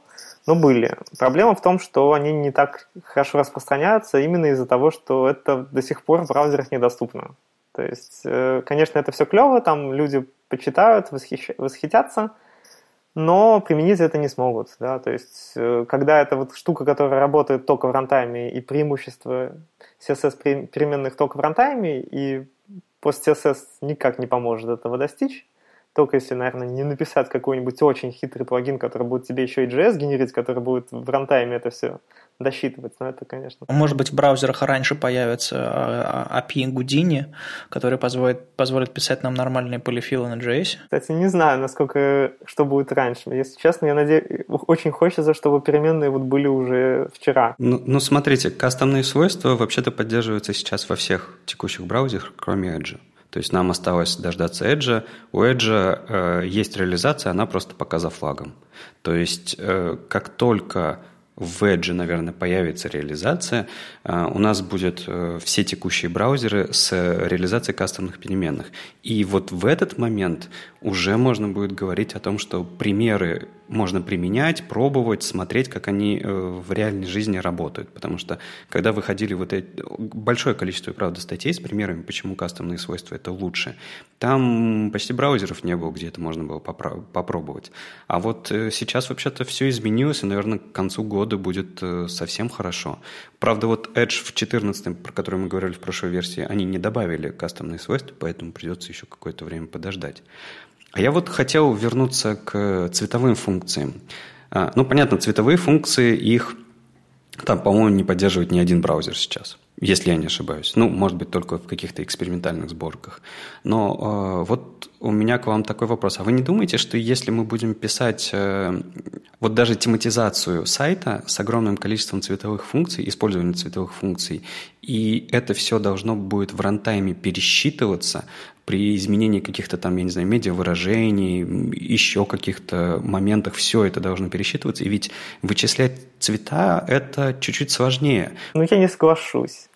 но были. Проблема в том, что они не так хорошо распространяются именно из-за того, что это до сих пор в браузерах недоступно. То есть, э, конечно, это все клево, там люди почитают, восхищ... восхитятся, но применить это не смогут. Да? То есть, э, когда это вот штука, которая работает только в рантайме, и преимущество CSS переменных только в рантайме, и пост CSS никак не поможет этого достичь, только если, наверное, не написать какой-нибудь очень хитрый плагин, который будет тебе еще и JS генерить, который будет в рантайме это все досчитывать. Но это, конечно... Может быть, в браузерах раньше появится а, API Houdini, который позволит, позволит писать нам нормальные полифилы на JS? Кстати, не знаю, насколько, что будет раньше. Если честно, я надеюсь, очень хочется, чтобы переменные вот были уже вчера. Ну, ну смотрите, кастомные свойства вообще-то поддерживаются сейчас во всех текущих браузерах, кроме Edge. То есть нам осталось дождаться Edge. У Edge э, есть реализация, она просто пока за флагом. То есть э, как только в Edge, наверное, появится реализация, э, у нас будут э, все текущие браузеры с реализацией кастомных переменных. И вот в этот момент уже можно будет говорить о том, что примеры можно применять, пробовать, смотреть, как они э, в реальной жизни работают. Потому что, когда выходили вот эти... Большое количество, правда, статей с примерами, почему кастомные свойства это лучше, там почти браузеров не было, где это можно было попробовать. А вот э, сейчас вообще-то все изменилось, и, наверное, к концу года будет э, совсем хорошо. Правда, вот Edge в 14, про который мы говорили в прошлой версии, они не добавили кастомные свойства, поэтому придется еще какое-то время подождать. А я вот хотел вернуться к цветовым функциям. А, ну, понятно, цветовые функции, их там, по-моему, не поддерживает ни один браузер сейчас, если я не ошибаюсь. Ну, может быть, только в каких-то экспериментальных сборках. Но э, вот у меня к вам такой вопрос. А вы не думаете, что если мы будем писать э, вот даже тематизацию сайта с огромным количеством цветовых функций, использование цветовых функций, и это все должно будет в рантайме пересчитываться при изменении каких-то там, я не знаю, медиавыражений, еще каких-то моментах, все это должно пересчитываться. И ведь вычислять цвета – это чуть-чуть сложнее. Ну, я не соглашусь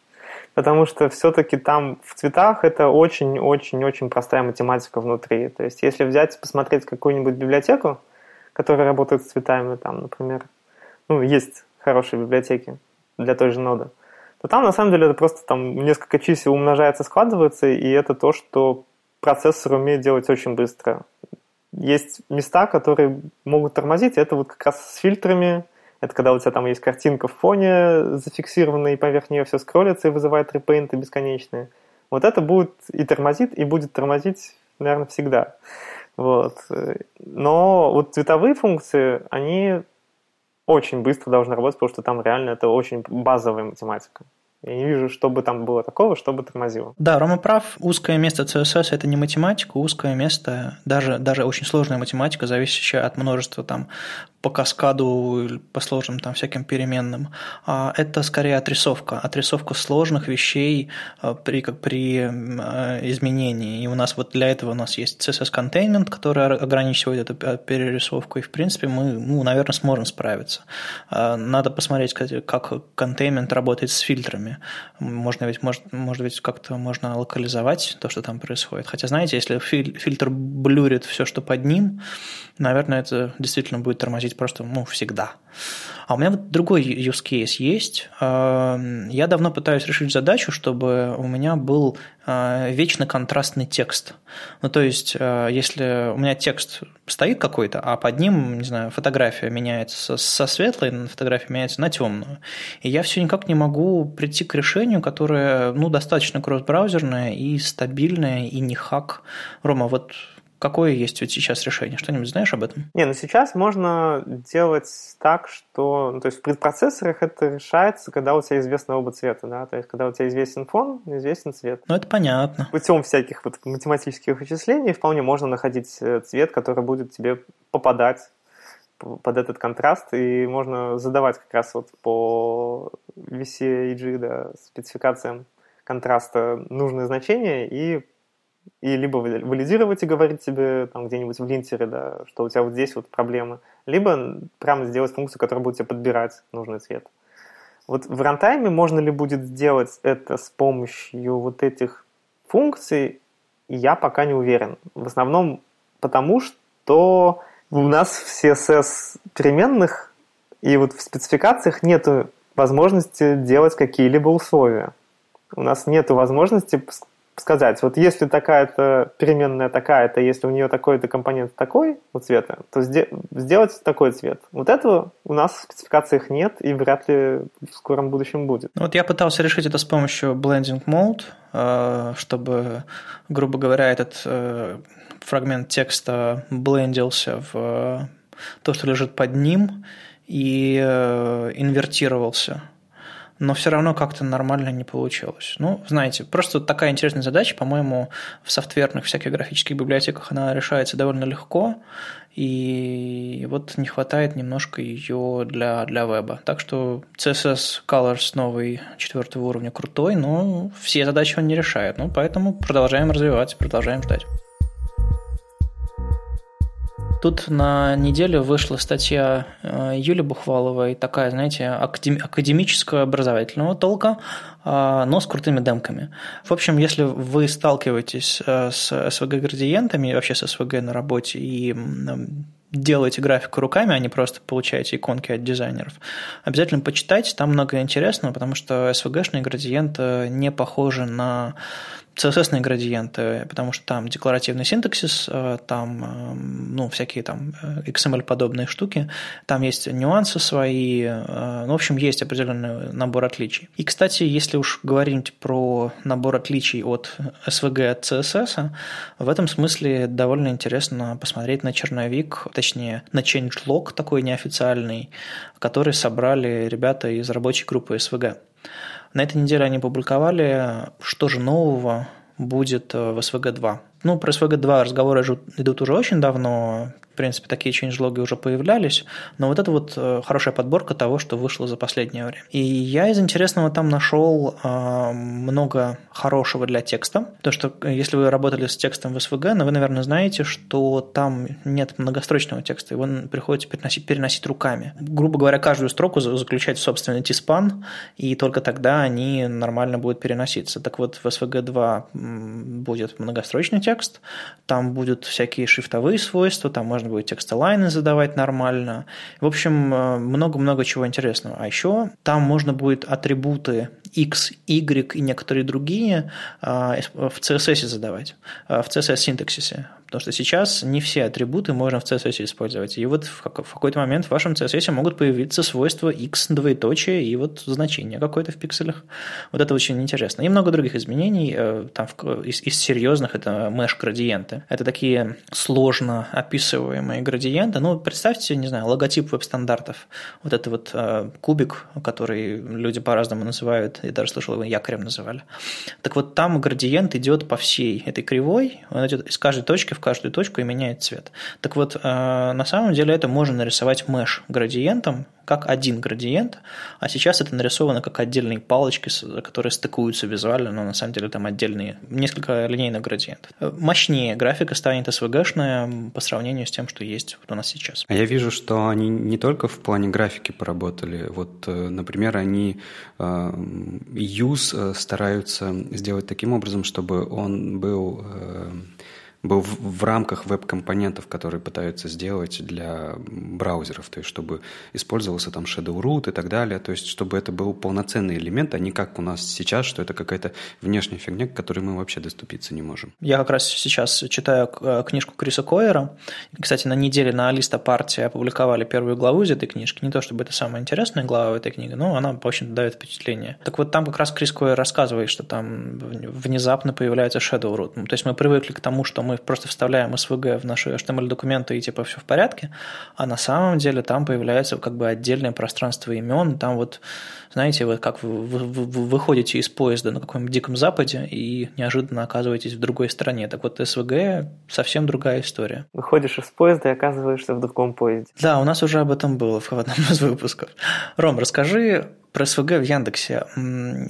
потому что все-таки там в цветах это очень-очень-очень простая математика внутри. То есть если взять, посмотреть какую-нибудь библиотеку, которая работает с цветами, там, например, ну, есть хорошие библиотеки для той же ноды, то там на самом деле это просто там несколько чисел умножается, складывается, и это то, что процессор умеет делать очень быстро. Есть места, которые могут тормозить, это вот как раз с фильтрами, это когда у тебя там есть картинка в фоне зафиксированная, и поверх нее все скроллится и вызывает репейнты бесконечные. Вот это будет и тормозит, и будет тормозить, наверное, всегда. Вот. Но вот цветовые функции, они очень быстро должны работать, потому что там реально это очень базовая математика. Я не вижу, чтобы там было такого, чтобы тормозило. Да, Рома прав. Узкое место CSS – это не математика, узкое место, даже, даже очень сложная математика, зависящая от множества там по каскаду, по сложным там всяким переменным. А это скорее отрисовка. Отрисовка сложных вещей а, при, как при а, изменении. И у нас вот для этого у нас есть CSS Containment, который ограничивает эту перерисовку. И, в принципе, мы, ну, наверное, сможем справиться. Надо посмотреть, как containment работает с фильтрами Можно ведь, может, может быть, как-то можно локализовать то, что там происходит. Хотя, знаете, если фильтр блюрит все, что под ним, наверное, это действительно будет тормозить просто ну, всегда. А у меня вот другой use case есть. А, я давно пытаюсь решить задачу, чтобы у меня был вечно контрастный текст. Ну, то есть, а, если у меня текст стоит какой-то, а под ним, не знаю, фотография меняется со светлой, фотография меняется на темную, и я все никак не могу прийти к решению, которое, ну, достаточно кросс-браузерное и стабильное, и не хак. Рома, вот Какое есть вот сейчас решение? Что-нибудь знаешь об этом? Не, ну сейчас можно делать так, что... Ну, то есть в предпроцессорах это решается, когда у тебя известны оба цвета, да? То есть когда у тебя известен фон, известен цвет. Ну, это понятно. Путем всяких вот математических вычислений вполне можно находить э, цвет, который будет тебе попадать под этот контраст, и можно задавать как раз вот по VCAG, да, спецификациям контраста нужные значения и и либо валидировать и говорить тебе там где-нибудь в линтере, да, что у тебя вот здесь вот проблемы, либо прямо сделать функцию, которая будет тебе подбирать нужный цвет. Вот в рантайме можно ли будет сделать это с помощью вот этих функций, я пока не уверен. В основном потому, что у нас в CSS переменных и вот в спецификациях нет возможности делать какие-либо условия. У нас нет возможности сказать, вот если такая-то переменная такая-то, если у нее такой-то компонент такой у цвета, то сделать такой цвет. Вот этого у нас в спецификациях нет и вряд ли в скором будущем будет. Ну, вот я пытался решить это с помощью Blending Mode, э, чтобы, грубо говоря, этот э, фрагмент текста блендился в э, то, что лежит под ним, и инвертировался – но все равно как-то нормально не получилось. Ну, знаете, просто такая интересная задача, по-моему, в софтверных всяких графических библиотеках она решается довольно легко, и вот не хватает немножко ее для, для веба. Так что CSS Colors новый четвертого уровня крутой, но все задачи он не решает. Ну, поэтому продолжаем развивать, продолжаем ждать. Тут на неделю вышла статья э, Юли Бухваловой, такая, знаете, академического образовательного толка, а, но с крутыми демками. В общем, если вы сталкиваетесь э, с SVG-градиентами, вообще с SVG на работе и делаете графику руками, а не просто получаете иконки от дизайнеров, обязательно почитайте, там много интересного, потому что SVG-шный градиент не похожи на CSS градиенты, потому что там декларативный синтаксис, э, там э, ну, всякие там э, XML-подобные штуки, там есть нюансы свои, ну, в общем, есть определенный набор отличий. И, кстати, если уж говорить про набор отличий от SVG от CSS, в этом смысле довольно интересно посмотреть на черновик, точнее, на changelog такой неофициальный, который собрали ребята из рабочей группы SVG. На этой неделе они публиковали, что же нового будет э, в SVG-2. Ну, про SVG-2 разговоры идут уже очень давно, в принципе, такие changelog уже появлялись, но вот это вот э, хорошая подборка того, что вышло за последнее время. И я из интересного там нашел э, много хорошего для текста. То, что э, если вы работали с текстом в SVG, ну, вы, наверное, знаете, что там нет многострочного текста, его приходится переносить, переносить руками. Грубо говоря, каждую строку заключать в собственный тиспан, и только тогда они нормально будут переноситься. Так вот, в SVG 2 будет многострочный текст, там будут всякие шрифтовые свойства, там можно можно будет текстолайны задавать нормально. В общем, э, много-много чего интересного. А еще там можно будет атрибуты X, Y и некоторые другие э, в CSS задавать, э, в CSS-синтаксисе. Потому что сейчас не все атрибуты можно в CSS использовать. И вот в какой-то момент в вашем CSS могут появиться свойства x, двоеточие и вот значение какое-то в пикселях. Вот это очень интересно. И много других изменений. Э, там из, из серьезных это mesh-градиенты. Это такие сложно описываемые градиенты. Ну, представьте, не знаю, логотип веб-стандартов. Вот это вот э, кубик, который люди по-разному называют. Я даже слышал, его якорем называли. Так вот, там градиент идет по всей этой кривой. Он идет из каждой точки в каждую точку и меняет цвет. Так вот, э, на самом деле это можно нарисовать меш градиентом, как один градиент, а сейчас это нарисовано как отдельные палочки, которые стыкуются визуально, но на самом деле там отдельные, несколько линейных градиентов. Мощнее графика станет SVG-шная по сравнению с тем, что есть вот у нас сейчас. А я вижу, что они не только в плане графики поработали. Вот, э, например, они э, use э, стараются сделать таким образом, чтобы он был был в, в рамках веб-компонентов, которые пытаются сделать для браузеров, то есть чтобы использовался там Shadow Root и так далее, то есть чтобы это был полноценный элемент, а не как у нас сейчас, что это какая-то внешняя фигня, к которой мы вообще доступиться не можем. Я как раз сейчас читаю э, книжку Криса Койера. Кстати, на неделе на Алиста партии опубликовали первую главу из этой книжки. Не то чтобы это самая интересная глава этой книге, но она, в общем дает впечатление. Так вот, там как раз Крис Койер рассказывает, что там внезапно появляется Shadow Root. То есть мы привыкли к тому, что мы просто вставляем SVG в наши HTML-документы и типа все в порядке, а на самом деле там появляется как бы отдельное пространство имен, там вот, знаете, вот как вы, вы, вы выходите из поезда на каком-нибудь диком западе и неожиданно оказываетесь в другой стране. Так вот, SVG совсем другая история. Выходишь из поезда и оказываешься в другом поезде. Да, у нас уже об этом было в одном из выпусков. Ром, расскажи про СВГ в Яндексе.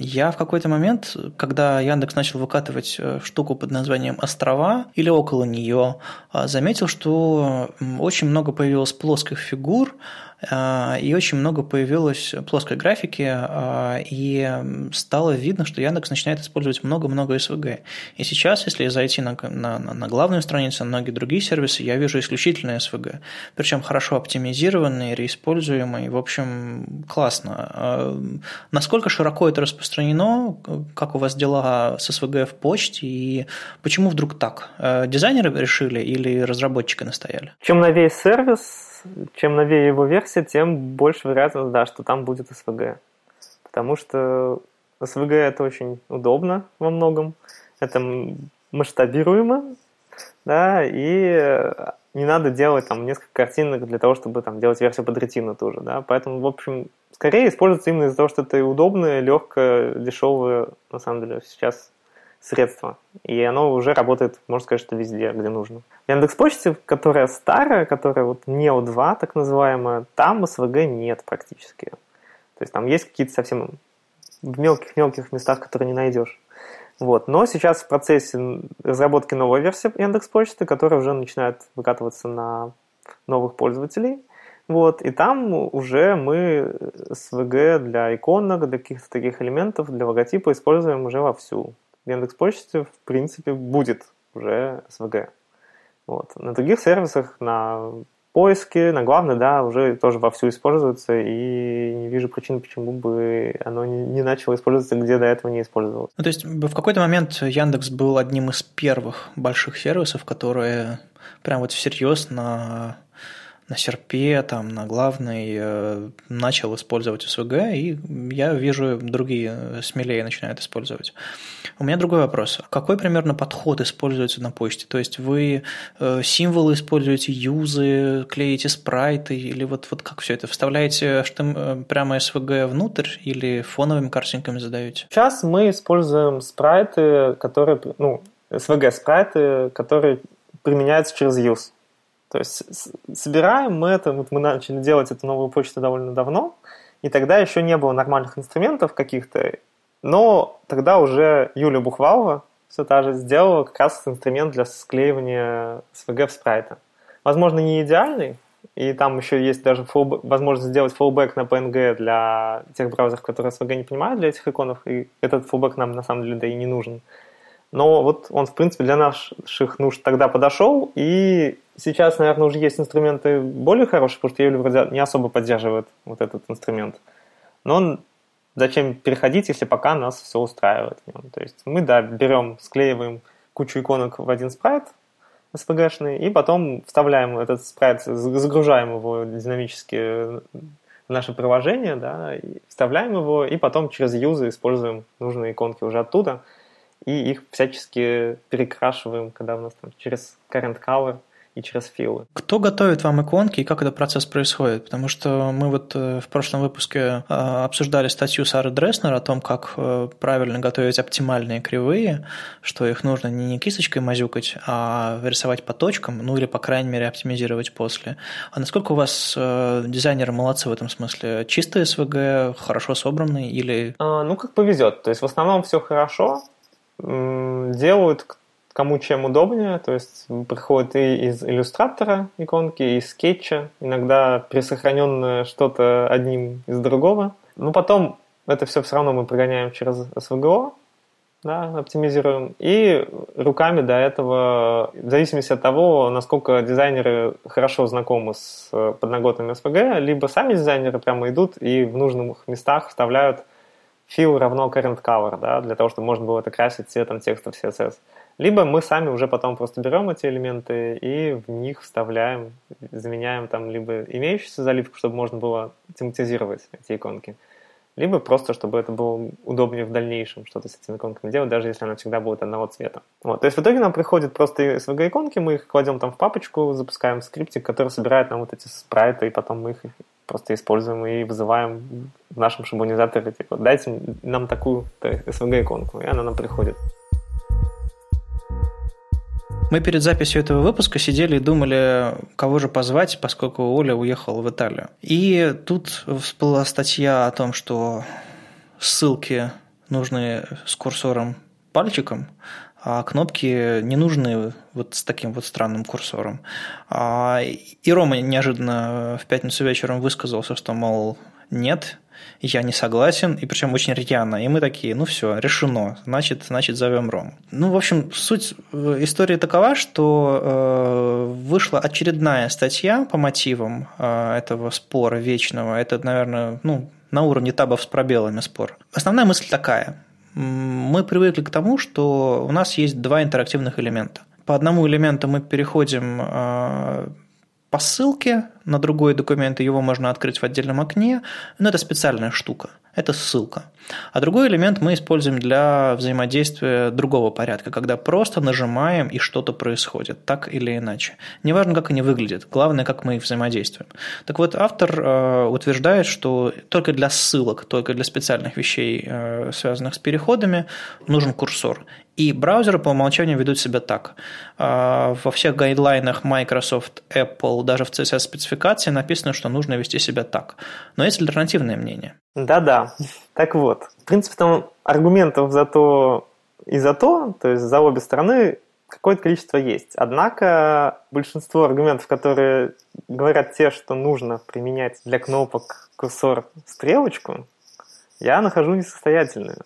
Я в какой-то момент, когда Яндекс начал выкатывать э, штуку под названием «Острова» или около нее, а, заметил, что очень много появилось плоских фигур, и очень много появилось плоской графики, а, и стало видно, что Яндекс начинает использовать много-много СВГ. И сейчас, если зайти на, на, на главную страницу, на многие другие сервисы, я вижу исключительно СВГ. Причем хорошо оптимизированные, реиспользуемые, в общем, классно. А, насколько широко это распространено, как у вас дела с СВГ в почте, и почему вдруг так? Дизайнеры решили или разработчики настояли? Чем новее сервис, чем новее его версия, тем больше вероятность, да, что там будет SVG. Потому что SVG это очень удобно во многом, это масштабируемо, да, и не надо делать там несколько картинок для того, чтобы там делать версию под ретину тоже, да, поэтому, в общем, скорее используется именно из-за того, что это удобное, легкое, дешевое, на самом деле, сейчас средство. И оно уже работает, можно сказать, что везде, где нужно. В Яндекс.Почте, которая старая, которая вот Neo 2, так называемая, там SVG нет практически. То есть там есть какие-то совсем в мелких-мелких местах, которые не найдешь. Вот. Но сейчас в процессе разработки новой версии Яндекс.Почты, которая уже начинает выкатываться на новых пользователей. Вот. И там уже мы SVG для иконок, для каких-то таких элементов, для логотипа используем уже вовсю в Яндекс.Почте, в принципе, будет уже СВГ. Вот. На других сервисах, на поиске, на главной, да, уже тоже вовсю используется, и не вижу причин, почему бы оно не, начало использоваться, где до этого не использовалось. Ну, то есть в какой-то момент Яндекс был одним из первых больших сервисов, которые прям вот всерьез на на серпе, там, на главной э, начал использовать СВГ, и я вижу, другие смелее начинают использовать. У меня другой вопрос. Какой примерно подход используется на почте? То есть вы э, символы используете, юзы, клеите спрайты, или вот, вот как все это? Вставляете э, прямо СВГ внутрь или фоновыми картинками задаете? Сейчас мы используем спрайты, которые, ну, SVG спрайты, которые применяются через use. То есть собираем мы это, вот мы начали делать эту новую почту довольно давно, и тогда еще не было нормальных инструментов каких-то, но тогда уже Юля Бухвалова все та же сделала как раз инструмент для склеивания SVG в спрайта. Возможно, не идеальный, и там еще есть даже возможность сделать fallback на PNG для тех браузеров, которые SVG не понимают для этих иконов, и этот fallback нам на самом деле да и не нужен. Но вот он, в принципе, для наших нужд тогда подошел, и сейчас, наверное, уже есть инструменты более хорошие, потому что Юля вроде не особо поддерживает вот этот инструмент. Но он зачем переходить, если пока нас все устраивает. То есть мы, да, берем, склеиваем кучу иконок в один спрайт SPG-шный, и потом вставляем этот спрайт, загружаем его динамически в наше приложение, да, вставляем его, и потом через юзы используем нужные иконки уже оттуда – и их всячески перекрашиваем, когда у нас там через current color и через филы. Кто готовит вам иконки и как этот процесс происходит? Потому что мы вот э, в прошлом выпуске э, обсуждали статью Сары Дресснер о том, как э, правильно готовить оптимальные кривые, что их нужно не кисточкой мазюкать, а рисовать по точкам, ну или, по крайней мере, оптимизировать после. А насколько у вас дизайнеры молодцы в этом смысле? Чистые СВГ, хорошо собранные или... А, ну, как повезет. То есть в основном все хорошо. Делают кому чем удобнее, то есть приходит и из иллюстратора иконки, и из скетча, иногда присохраненное что-то одним из другого. Но потом это все все равно мы прогоняем через SVGO, да, оптимизируем, и руками до этого, в зависимости от того, насколько дизайнеры хорошо знакомы с подноготными SVG, либо сами дизайнеры прямо идут и в нужных местах вставляют fill равно current color, да, для того, чтобы можно было это красить цветом текста в CSS. Либо мы сами уже потом просто берем эти элементы и в них вставляем, заменяем там либо имеющуюся заливку, чтобы можно было тематизировать эти иконки, либо просто, чтобы это было удобнее в дальнейшем что-то с этими иконками делать, даже если она всегда будет одного цвета. Вот. То есть в итоге нам приходят просто SVG-иконки, мы их кладем там в папочку, запускаем скриптик, который собирает нам вот эти спрайты, и потом мы их просто используем и вызываем в нашем шаблонизаторе, типа, дайте нам такую SVG-иконку, и она нам приходит. Мы перед записью этого выпуска сидели и думали, кого же позвать, поскольку Оля уехала в Италию. И тут всплыла статья о том, что ссылки нужны с курсором пальчиком, а кнопки не нужны вот с таким вот странным курсором. А, и Рома неожиданно в пятницу вечером высказался, что, мол, нет, я не согласен, и причем очень рьяно. И мы такие, ну все, решено, значит, значит зовем Ром. Ну, в общем, суть э, истории такова, что э, вышла очередная статья по мотивам э, этого спора вечного. Это, наверное, ну, на уровне табов с пробелами спор. Основная мысль такая. Мы привыкли к тому, что у нас есть два интерактивных элемента. По одному элементу мы переходим э, по ссылке на другой документ, его можно открыть в отдельном окне, но это специальная штука, это ссылка. А другой элемент мы используем для взаимодействия другого порядка, когда просто нажимаем и что-то происходит, так или иначе. Неважно, как они выглядят, главное, как мы взаимодействуем. Так вот, автор э, утверждает, что только для ссылок, только для специальных вещей, э, связанных с переходами, нужен курсор. И браузеры по умолчанию ведут себя так. Э, во всех гайдлайнах Microsoft, Apple, даже в CSS-спецификации написано, что нужно вести себя так. Но есть альтернативное мнение. Да-да. Так вот, в принципе, там аргументов за то и за то, то есть за обе стороны, какое-то количество есть. Однако большинство аргументов, которые говорят те, что нужно применять для кнопок курсор стрелочку, я нахожу несостоятельными.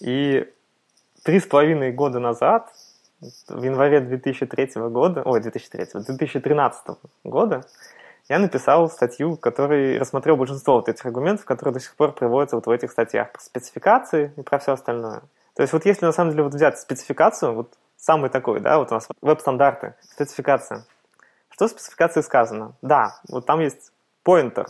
И три с половиной года назад, в январе 2003 года, ой, 2003, 2013 года, я написал статью, который рассмотрел большинство вот этих аргументов, которые до сих пор приводятся вот в этих статьях про спецификации и про все остальное. То есть вот если на самом деле вот взять спецификацию, вот самый такой, да, вот у нас веб-стандарты, спецификация. Что в спецификации сказано? Да, вот там есть pointer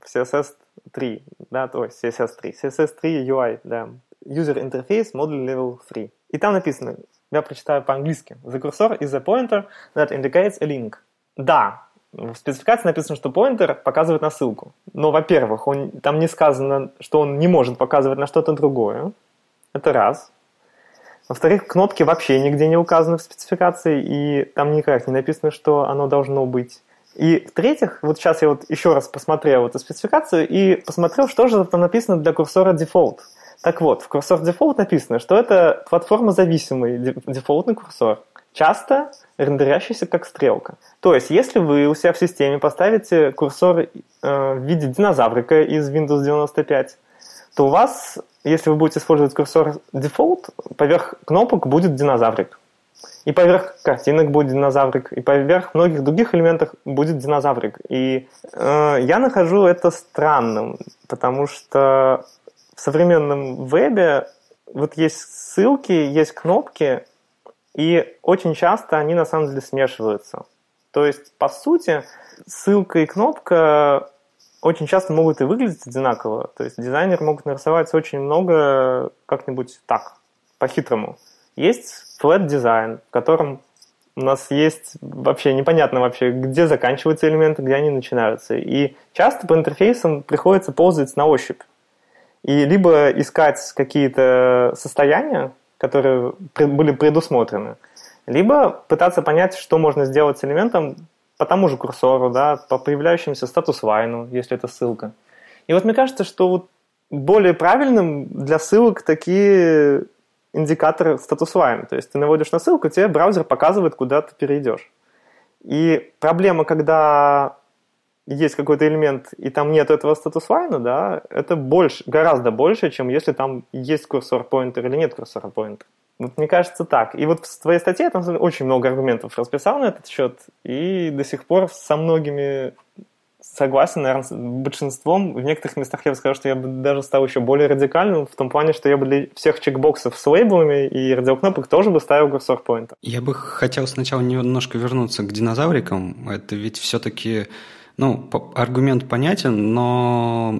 в CSS 3, да, то есть CSS 3, CSS 3 UI, да, User Interface Model Level 3. И там написано, я прочитаю по-английски, the cursor is a pointer that indicates a link. Да, в спецификации написано, что pointer показывает на ссылку. Но, во-первых, он, там не сказано, что он не может показывать на что-то другое. Это раз. Во-вторых, кнопки вообще нигде не указаны в спецификации, и там никак не написано, что оно должно быть. И в-третьих, вот сейчас я вот еще раз посмотрел эту спецификацию и посмотрел, что же там написано для курсора default. Так вот, в курсор default написано, что это платформа-зависимый дефолтный курсор часто рендерящийся как стрелка. То есть, если вы у себя в системе поставите курсор э, в виде динозаврика из Windows 95, то у вас, если вы будете использовать курсор default, поверх кнопок будет динозаврик. И поверх картинок будет динозаврик, и поверх многих других элементов будет динозаврик. И э, я нахожу это странным, потому что в современном вебе вот есть ссылки, есть кнопки, и очень часто они на самом деле смешиваются. То есть, по сути, ссылка и кнопка очень часто могут и выглядеть одинаково. То есть дизайнер могут нарисовать очень много как-нибудь так, по-хитрому. Есть flat дизайн, в котором у нас есть вообще непонятно вообще, где заканчиваются элементы, где они начинаются. И часто по интерфейсам приходится ползать на ощупь. И либо искать какие-то состояния, которые были предусмотрены, либо пытаться понять, что можно сделать с элементом по тому же курсору, да, по появляющемуся статус-вайну, если это ссылка. И вот мне кажется, что вот более правильным для ссылок такие индикаторы status line. То есть ты наводишь на ссылку, тебе браузер показывает, куда ты перейдешь. И проблема, когда есть какой-то элемент, и там нет этого status line а, да, это больше, гораздо больше, чем если там есть cursor pointer или нет курсора pointer а. Вот мне кажется так. И вот в твоей статье там очень много аргументов расписал на этот счет, и до сих пор со многими согласен, наверное, с большинством. В некоторых местах я бы сказал, что я бы даже стал еще более радикальным, в том плане, что я бы для всех чекбоксов с лейблами и радиокнопок тоже бы ставил курсор поинтер. Я бы хотел сначала немножко вернуться к динозаврикам. Это ведь все-таки ну, аргумент понятен, но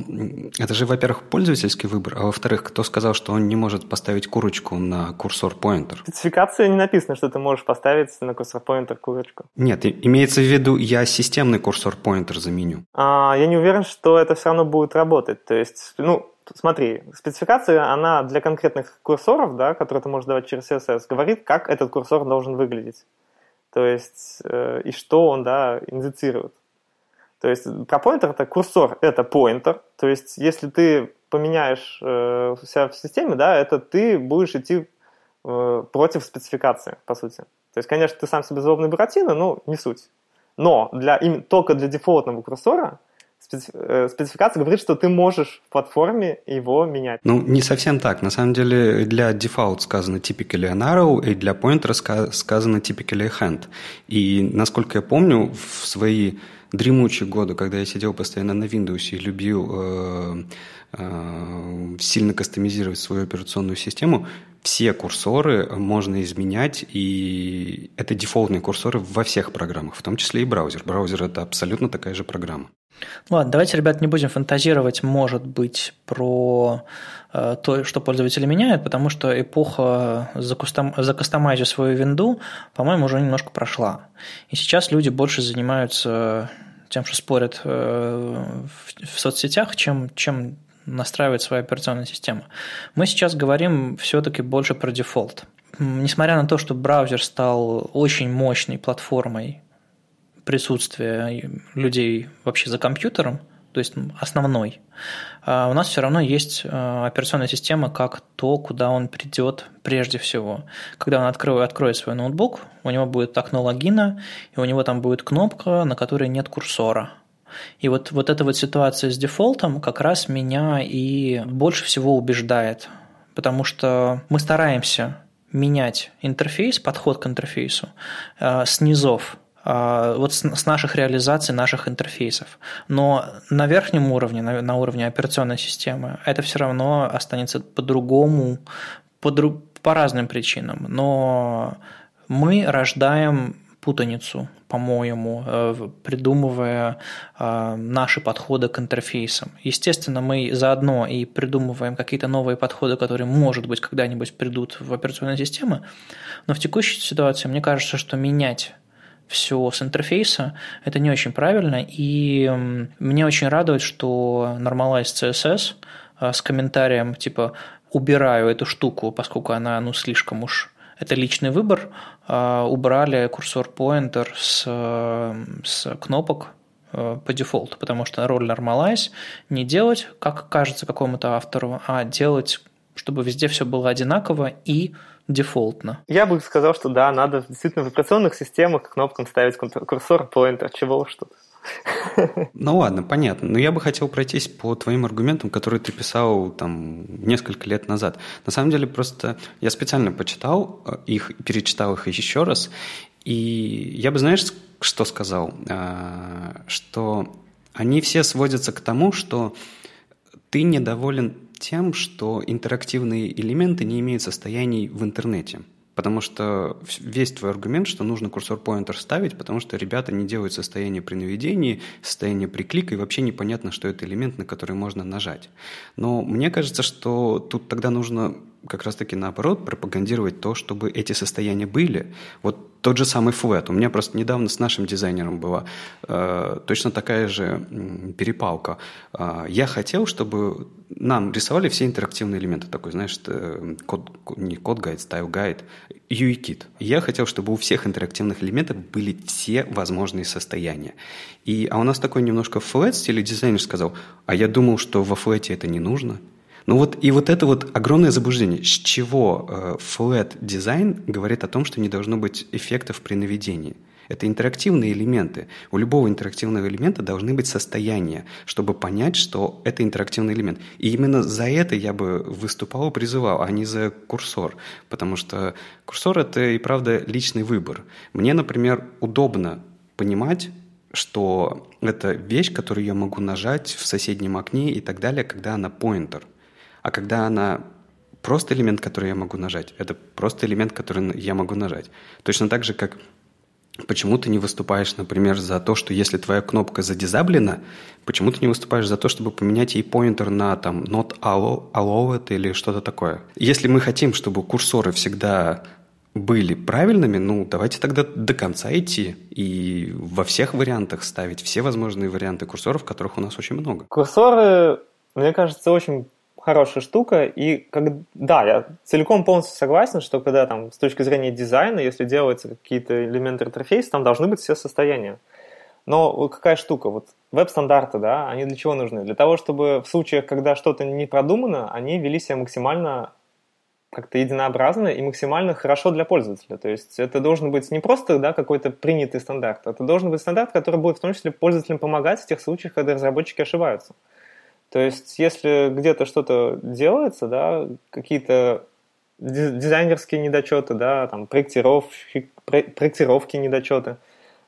это же, во-первых, пользовательский выбор, а во-вторых, кто сказал, что он не может поставить курочку на курсор-поинтер? В спецификации не написано, что ты можешь поставить на курсор-поинтер курочку. Нет, имеется в виду, я системный курсор-поинтер заменю. А, я не уверен, что это все равно будет работать. То есть, ну, смотри, спецификация, она для конкретных курсоров, да, которые ты можешь давать через CSS, говорит, как этот курсор должен выглядеть. То есть, э, и что он, да, индицирует. То есть ProPointer это курсор, это pointer. То есть если ты поменяешь э, себя в системе, да, это ты будешь идти э, против спецификации, по сути. То есть, конечно, ты сам себе злобный Буратино, но не суть. Но для, им, только для дефолтного курсора э, спецификация говорит, что ты можешь в платформе его менять. Ну, не совсем так. На самом деле для default сказано typically an arrow, и для pointer сказано typically a hand. И, насколько я помню, в свои дремучие годы, когда я сидел постоянно на Windows и любил э, э, сильно кастомизировать свою операционную систему, все курсоры можно изменять, и это дефолтные курсоры во всех программах, в том числе и браузер. Браузер – это абсолютно такая же программа. Ладно, давайте, ребят, не будем фантазировать, может быть, про то, что пользователи меняют, потому что эпоха закустом, свою винду, по-моему, уже немножко прошла. И сейчас люди больше занимаются тем, что спорят э, в соцсетях, чем, чем настраивать свою операционную систему. Мы сейчас говорим все-таки больше про дефолт. Несмотря на то, что браузер стал очень мощной платформой присутствия людей вообще за компьютером, то есть основной, а у нас все равно есть э, операционная система как то, куда он придет прежде всего. Когда он откроет, откроет свой ноутбук, у него будет окно логина, и у него там будет кнопка, на которой нет курсора. И вот, вот эта вот ситуация с дефолтом как раз меня и больше всего убеждает, потому что мы стараемся менять интерфейс, подход к интерфейсу э, с вот с наших реализаций, наших интерфейсов. Но на верхнем уровне, на уровне операционной системы, это все равно останется по-другому, по, по разным причинам. Но мы рождаем путаницу, по-моему, э, придумывая э, наши подходы к интерфейсам. Естественно, мы заодно и придумываем какие-то новые подходы, которые, может быть, когда-нибудь придут в операционные системы, но в текущей ситуации мне кажется, что менять все с интерфейса, это не очень правильно, и мне очень радует, что Normalize CSS а, с комментарием типа «убираю эту штуку, поскольку она ну, слишком уж это личный выбор, а, убрали курсор pointer с, с кнопок а, по дефолту, потому что роль Normalize не делать, как кажется какому-то автору, а делать, чтобы везде все было одинаково и дефолтно. Я бы сказал, что да, надо действительно в операционных системах кнопкам ставить курсор pointer, чего уж тут. Ну ладно, понятно. Но я бы хотел пройтись по твоим аргументам, которые ты писал там несколько лет назад. На самом деле просто я специально почитал э, их, перечитал их еще раз, и я бы, знаешь, что сказал? А, что они все сводятся к тому, что ты недоволен тем, что интерактивные элементы не имеют состояний в интернете. Потому что весь твой аргумент, что нужно курсор-поинтер ставить, потому что ребята не делают состояние при наведении, состояние при клике, и вообще непонятно, что это элемент, на который можно нажать. Но мне кажется, что тут тогда нужно как раз-таки наоборот пропагандировать то, чтобы эти состояния были. Вот тот же самый flat. У меня просто недавно с нашим дизайнером была э, точно такая же перепалка. Э, я хотел, чтобы нам рисовали все интерактивные элементы. Такой, знаешь, э, код, не code guide, style guide, UI kit. Я хотел, чтобы у всех интерактивных элементов были все возможные состояния. И, а у нас такой немножко флэт стиле дизайнер сказал, а я думал, что во флэте это не нужно. Ну вот и вот это вот огромное заблуждение. С чего э, flat дизайн говорит о том, что не должно быть эффектов при наведении? Это интерактивные элементы. У любого интерактивного элемента должны быть состояния, чтобы понять, что это интерактивный элемент. И именно за это я бы выступал и призывал, а не за курсор. Потому что курсор – это и правда личный выбор. Мне, например, удобно понимать, что это вещь, которую я могу нажать в соседнем окне и так далее, когда она поинтер. А когда она просто элемент, который я могу нажать, это просто элемент, который я могу нажать. Точно так же, как Почему ты не выступаешь, например, за то, что если твоя кнопка задизаблена, почему ты не выступаешь за то, чтобы поменять ей поинтер на там not allowed или что-то такое? Если мы хотим, чтобы курсоры всегда были правильными, ну, давайте тогда до конца идти и во всех вариантах ставить все возможные варианты курсоров, которых у нас очень много. Курсоры, мне кажется, очень хорошая штука. И как, да, я целиком полностью согласен, что когда там с точки зрения дизайна, если делаются какие-то элементы интерфейса, там должны быть все состояния. Но какая штука, вот веб-стандарты, да, они для чего нужны? Для того, чтобы в случаях, когда что-то не продумано, они вели себя максимально как-то единообразно и максимально хорошо для пользователя. То есть это должен быть не просто да, какой-то принятый стандарт, это должен быть стандарт, который будет в том числе пользователям помогать в тех случаях, когда разработчики ошибаются. То есть, если где-то что-то делается, да, какие-то дизайнерские недочеты, да, там, проектировки, проектировки недочеты,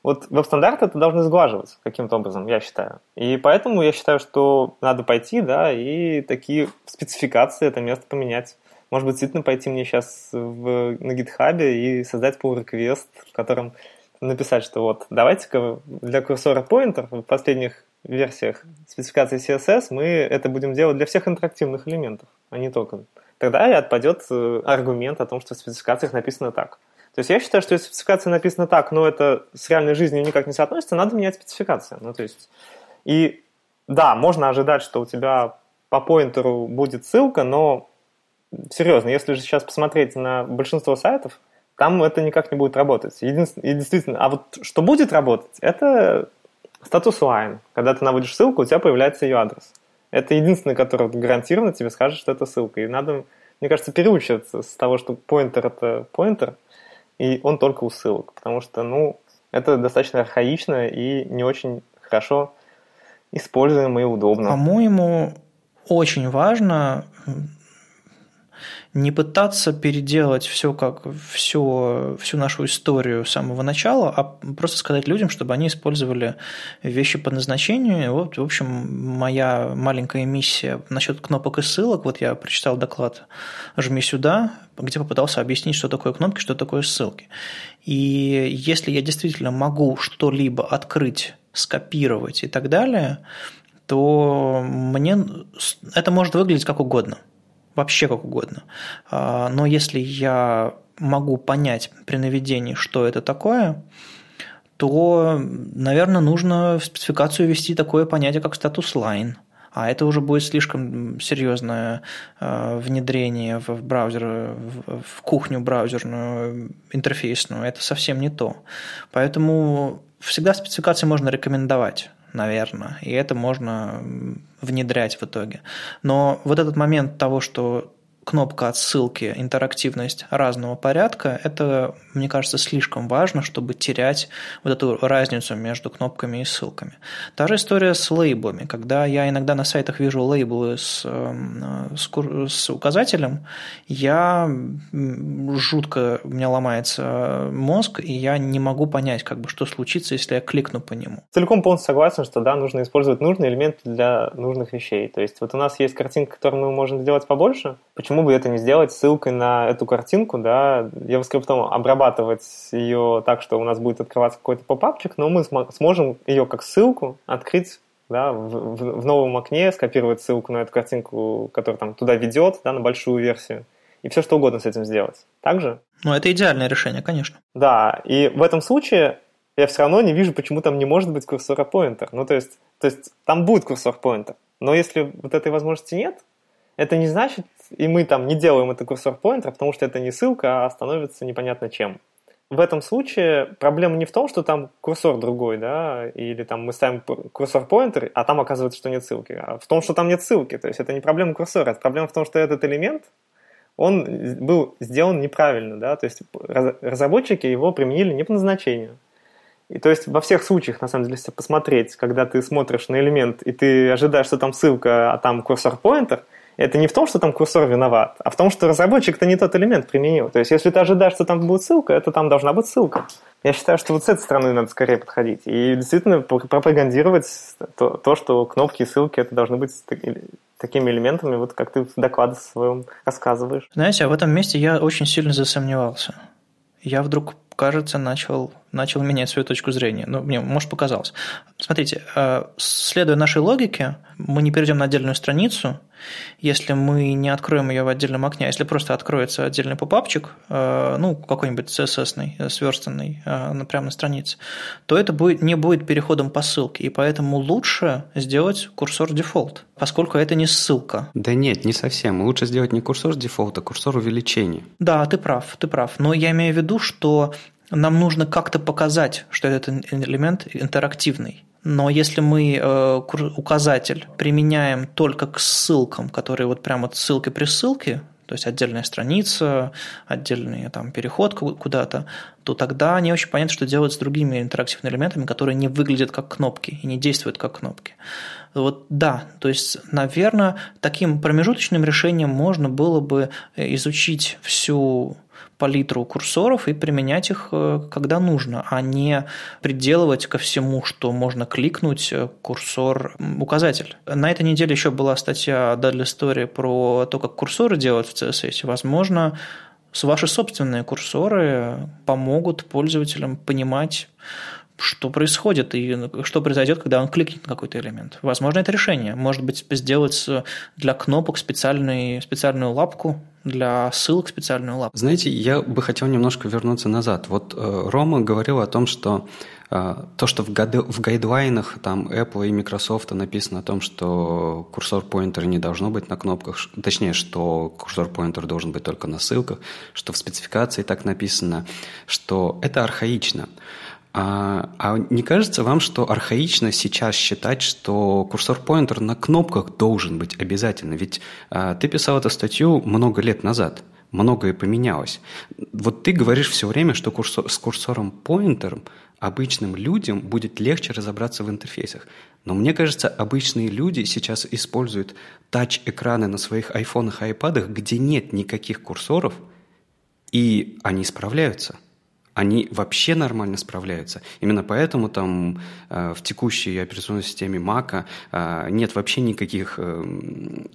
вот веб-стандарты это должны сглаживать каким-то образом, я считаю. И поэтому я считаю, что надо пойти, да, и такие спецификации, это место поменять. Может быть, действительно пойти мне сейчас в, на GitHub и создать pull request, в котором написать, что вот давайте-ка для курсора в последних версиях спецификации CSS мы это будем делать для всех интерактивных элементов, а не только. Тогда и отпадет э, аргумент о том, что в спецификациях написано так. То есть я считаю, что если спецификация написана так, но это с реальной жизнью никак не соотносится, надо менять спецификацию. Ну, то есть, и да, можно ожидать, что у тебя по поинтеру будет ссылка, но серьезно, если же сейчас посмотреть на большинство сайтов, там это никак не будет работать. Единственное, и действительно, а вот что будет работать, это Статус line. Когда ты наводишь ссылку, у тебя появляется ее адрес. Это единственный, который гарантированно тебе скажет, что это ссылка. И надо, мне кажется, переучиваться с того, что pointer это pointer, и он только у ссылок. Потому что, ну, это достаточно архаично и не очень хорошо используемо и удобно. По-моему, очень важно не пытаться переделать все как все, всю нашу историю с самого начала, а просто сказать людям, чтобы они использовали вещи по назначению. Вот, в общем, моя маленькая миссия насчет кнопок и ссылок. Вот я прочитал доклад «Жми сюда», где попытался объяснить, что такое кнопки, что такое ссылки. И если я действительно могу что-либо открыть, скопировать и так далее, то мне это может выглядеть как угодно – вообще как угодно. А, но если я могу понять при наведении, что это такое, то, наверное, нужно в спецификацию ввести такое понятие, как статус line. А это уже будет слишком серьезное а, внедрение в браузер, в кухню браузерную, интерфейсную. Это совсем не то. Поэтому всегда спецификации можно рекомендовать наверное, и это можно внедрять в итоге. Но вот этот момент того, что кнопка отсылки, интерактивность разного порядка, это, мне кажется, слишком важно, чтобы терять вот эту разницу между кнопками и ссылками. Та же история с лейблами. Когда я иногда на сайтах вижу лейблы с, эм, с, с указателем, я жутко, у меня ломается мозг, и я не могу понять, как бы, что случится, если я кликну по нему. Целиком полностью согласен, что да, нужно использовать нужные элементы для нужных вещей. То есть вот у нас есть картинка, которую мы можем сделать побольше. Почему почему бы это не сделать ссылкой на эту картинку, да, JavaScript обрабатывать ее так, что у нас будет открываться какой-то попапчик, но мы сможем ее как ссылку открыть да, в, в, в новом окне, скопировать ссылку на эту картинку, которая там туда ведет, да, на большую версию, и все что угодно с этим сделать. Так же? Ну, это идеальное решение, конечно. Да, и в этом случае я все равно не вижу, почему там не может быть курсора поинтер. Ну, то есть, то есть там будет курсор поинтер. Но если вот этой возможности нет, это не значит, и мы там не делаем это курсор поинтер, потому что это не ссылка, а становится непонятно чем. В этом случае проблема не в том, что там курсор другой, да, или там мы ставим курсор поинтер, а там оказывается, что нет ссылки, а в том, что там нет ссылки. То есть это не проблема курсора, это проблема в том, что этот элемент, он был сделан неправильно, да, то есть разработчики его применили не по назначению. И то есть во всех случаях, на самом деле, если посмотреть, когда ты смотришь на элемент, и ты ожидаешь, что там ссылка, а там курсор-поинтер, это не в том, что там курсор виноват, а в том, что разработчик-то не тот элемент применил. То есть если ты ожидаешь, что там будет ссылка, это там должна быть ссылка. Я считаю, что вот с этой стороны надо скорее подходить. И действительно пропагандировать то, то что кнопки и ссылки это должны быть такими элементами, вот как ты в докладе своем рассказываешь. Знаете, а в этом месте я очень сильно засомневался. Я вдруг кажется, начал, начал менять свою точку зрения. Ну, мне, может, показалось. Смотрите, э, следуя нашей логике, мы не перейдем на отдельную страницу, если мы не откроем ее в отдельном окне, а если просто откроется отдельный попапчик, э, ну, какой-нибудь CSS, э, сверстанный, прямо на странице, то это будет, не будет переходом по ссылке, и поэтому лучше сделать курсор дефолт, поскольку это не ссылка. Да нет, не совсем. Лучше сделать не курсор дефолта, а курсор увеличения. Да, ты прав, ты прав. Но я имею в виду, что нам нужно как-то показать, что этот элемент интерактивный. Но если мы э, указатель применяем только к ссылкам, которые вот прямо ссылки при ссылке, то есть отдельная страница, отдельный там, переход куда-то, то тогда не очень понятно, что делать с другими интерактивными элементами, которые не выглядят как кнопки и не действуют как кнопки. Вот да, то есть, наверное, таким промежуточным решением можно было бы изучить всю палитру курсоров и применять их, э, когда нужно, а не приделывать ко всему, что можно кликнуть э, курсор-указатель. На этой неделе еще была статья Dudley Story про то, как курсоры делать в CSS. Возможно, ваши собственные курсоры помогут пользователям понимать, что происходит и что произойдет, когда он кликнет на какой-то элемент. Возможно, это решение. Может быть, сделать для кнопок специальный, специальную лапку, для ссылок специальную лапку. Знаете, я бы хотел немножко вернуться назад. Вот э, Рома говорил о том, что э, то, что в, гайды, в гайдлайнах там Apple и Microsoft написано о том, что курсор поинтера не должно быть на кнопках, точнее, что курсор поинтер должен быть только на ссылках, что в спецификации так написано, что это архаично. А, а не кажется вам, что архаично сейчас считать, что курсор-поинтер на кнопках должен быть обязательно? Ведь а, ты писал эту статью много лет назад, многое поменялось. Вот ты говоришь все время, что курсор, с курсором-поинтером обычным людям будет легче разобраться в интерфейсах. Но мне кажется, обычные люди сейчас используют тач-экраны на своих айфонах и айпадах, где нет никаких курсоров, и они справляются они вообще нормально справляются. Именно поэтому там э, в текущей операционной системе Mac э, нет вообще никаких э,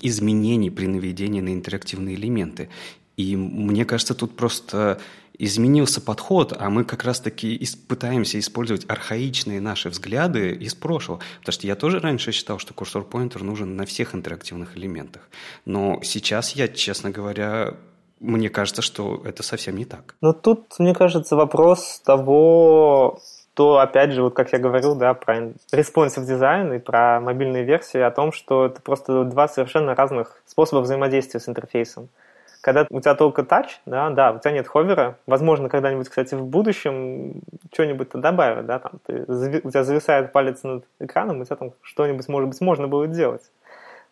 изменений при наведении на интерактивные элементы. И мне кажется, тут просто изменился подход, а мы как раз-таки пытаемся использовать архаичные наши взгляды из прошлого. Потому что я тоже раньше считал, что курсор-поинтер нужен на всех интерактивных элементах. Но сейчас я, честно говоря, мне кажется, что это совсем не так. Но тут, мне кажется, вопрос того, то, опять же, вот как я говорил, да, про responsive дизайн и про мобильные версии, о том, что это просто два совершенно разных способа взаимодействия с интерфейсом. Когда у тебя только тач, да, да, у тебя нет ховера, возможно, когда-нибудь, кстати, в будущем что-нибудь-то добавят, да, там, ты, у тебя зависает палец над экраном, у тебя там что-нибудь, может быть, можно будет делать.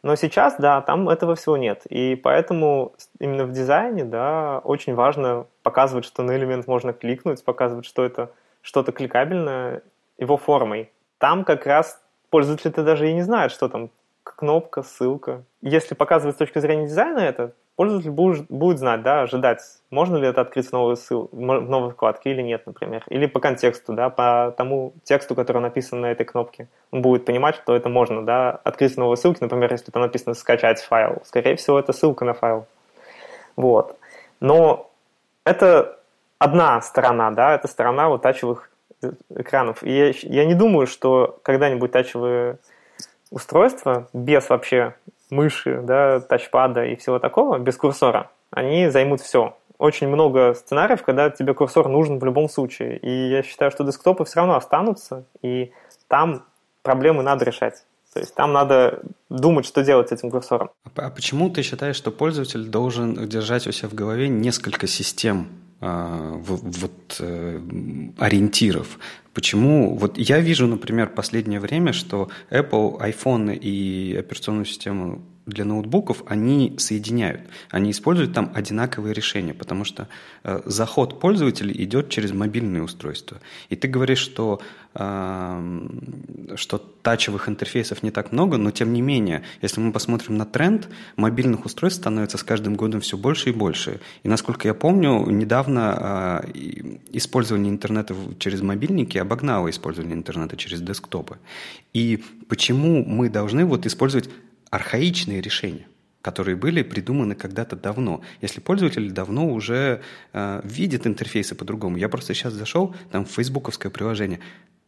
Но сейчас, да, там этого всего нет. И поэтому именно в дизайне, да, очень важно показывать, что на элемент можно кликнуть, показывать, что это что-то кликабельное его формой. Там как раз пользователь-то даже и не знает, что там кнопка, ссылка. Если показывать с точки зрения дизайна это, пользователь будет, знать, да, ожидать, можно ли это открыть в новой, ссыл, в новой вкладке или нет, например. Или по контексту, да, по тому тексту, который написан на этой кнопке. Он будет понимать, что это можно, да, открыть в новой ссылке, например, если там написано «скачать файл». Скорее всего, это ссылка на файл. Вот. Но это одна сторона, да, это сторона вот тачевых экранов. И я, я не думаю, что когда-нибудь тачевые устройства без вообще мыши, да, тачпада и всего такого, без курсора, они займут все. Очень много сценариев, когда тебе курсор нужен в любом случае. И я считаю, что десктопы все равно останутся, и там проблемы надо решать. То есть там надо думать, что делать с этим курсором. А, а почему ты считаешь, что пользователь должен держать у себя в голове несколько систем вот, э, ориентиров. Почему? Вот я вижу, например, последнее время, что Apple, iPhone и операционную систему для ноутбуков они соединяют. Они используют там одинаковые решения, потому что э, заход пользователей идет через мобильные устройства. И ты говоришь, что, э, что тачевых интерфейсов не так много, но тем не менее, если мы посмотрим на тренд, мобильных устройств становится с каждым годом все больше и больше. И насколько я помню, недавно э, использование интернета через мобильники обогнало использование интернета через десктопы. И почему мы должны вот использовать архаичные решения, которые были придуманы когда-то давно. Если пользователь давно уже э, видит интерфейсы по-другому. Я просто сейчас зашел, там фейсбуковское приложение,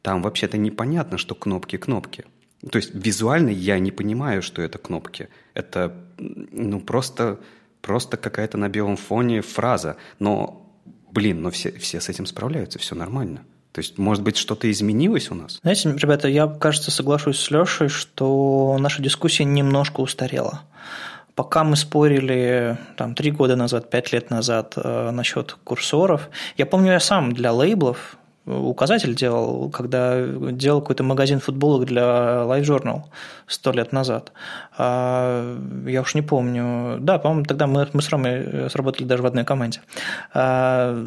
там вообще-то непонятно, что кнопки-кнопки. То есть визуально я не понимаю, что это кнопки. Это ну, просто, просто какая-то на белом фоне фраза. Но, блин, но все, все с этим справляются, все нормально. То есть, может быть, что-то изменилось у нас? Знаете, ребята, я, кажется, соглашусь с Лешей, что наша дискуссия немножко устарела. Пока мы спорили там, три года назад, пять лет назад э, насчет курсоров, я помню, я сам для лейблов указатель делал, когда делал какой-то магазин футболок для Live Journal сто лет назад. А, я уж не помню. Да, по-моему, тогда мы, мы с Ромой сработали даже в одной команде. А,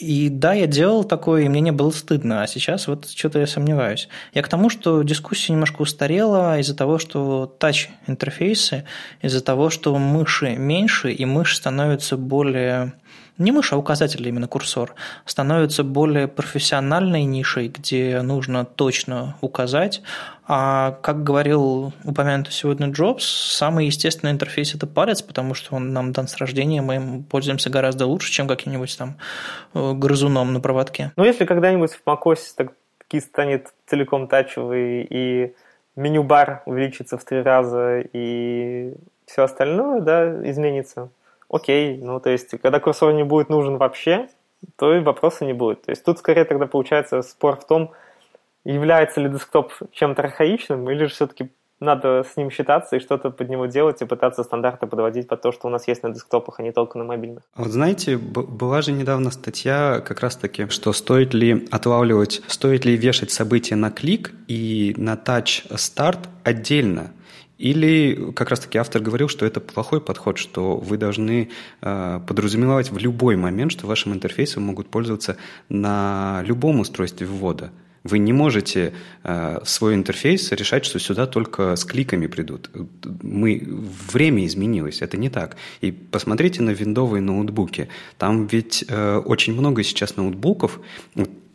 и да, я делал такое, и мне не было стыдно, а сейчас вот что-то я сомневаюсь. Я к тому, что дискуссия немножко устарела из-за того, что тач-интерфейсы, из-за того, что мыши меньше, и мышь становится более не мышь, а указатель, именно курсор, становится более профессиональной нишей, где нужно точно указать. А как говорил упомянутый сегодня Джобс, самый естественный интерфейс – это палец, потому что он нам дан с рождения, мы им пользуемся гораздо лучше, чем каким-нибудь там э, грызуном на проводке. Ну, если когда-нибудь в macOS таки станет целиком тачевый и меню-бар увеличится в три раза и все остальное, да, изменится, окей, ну то есть, когда курсор не будет нужен вообще, то и вопроса не будет. То есть тут скорее тогда получается спор в том, является ли десктоп чем-то архаичным, или же все-таки надо с ним считаться и что-то под него делать и пытаться стандарты подводить под то, что у нас есть на десктопах, а не только на мобильных. Вот знаете, была же недавно статья как раз-таки, что стоит ли отлавливать, стоит ли вешать события на клик и на тач старт отдельно – или как раз-таки автор говорил, что это плохой подход, что вы должны э, подразумевать в любой момент, что вашим интерфейсом могут пользоваться на любом устройстве ввода. Вы не можете э, свой интерфейс решать, что сюда только с кликами придут. Мы, время изменилось, это не так. И посмотрите на виндовые ноутбуки. Там ведь э, очень много сейчас ноутбуков,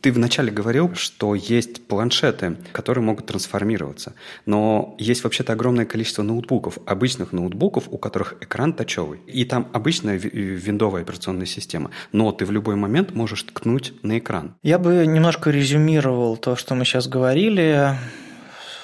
ты вначале говорил, что есть планшеты, которые могут трансформироваться. Но есть вообще-то огромное количество ноутбуков, обычных ноутбуков, у которых экран тачевый. И там обычная виндовая операционная система. Но ты в любой момент можешь ткнуть на экран. Я бы немножко резюмировал то, что мы сейчас говорили.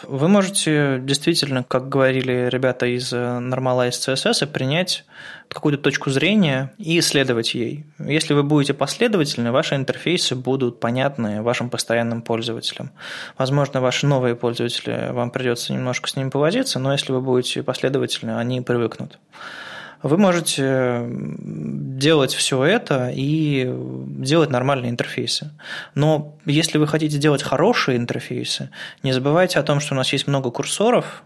Вы можете действительно, как говорили ребята из Normalize CSS, принять какую-то точку зрения и исследовать ей. Если вы будете последовательны, ваши интерфейсы будут понятны вашим постоянным пользователям. Возможно, ваши новые пользователи, вам придется немножко с ними повозиться, но если вы будете последовательны, они привыкнут вы можете делать все это и делать нормальные интерфейсы. Но если вы хотите делать хорошие интерфейсы, не забывайте о том, что у нас есть много курсоров,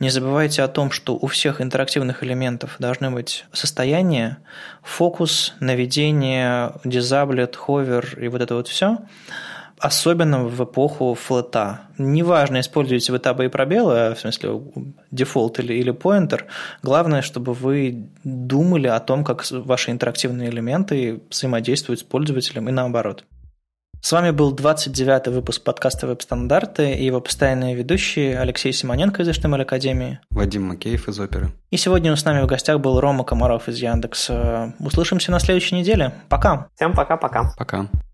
не забывайте о том, что у всех интерактивных элементов должны быть состояние, фокус, наведение, дизаблет, ховер и вот это вот все – особенно в эпоху flat а. Неважно, используете вы табы и пробелы, в смысле дефолт или, или pointer, главное, чтобы вы думали о том, как ваши интерактивные элементы взаимодействуют с пользователем и наоборот. С вами был 29-й выпуск подкаста «Веб-стандарты» и его постоянные ведущие Алексей Симоненко из HTML Академии. Вадим Макеев из Оперы. И сегодня с нами в гостях был Рома Комаров из Яндекса. Услышимся на следующей неделе. Пока. Всем пока-пока. Пока. -пока. пока.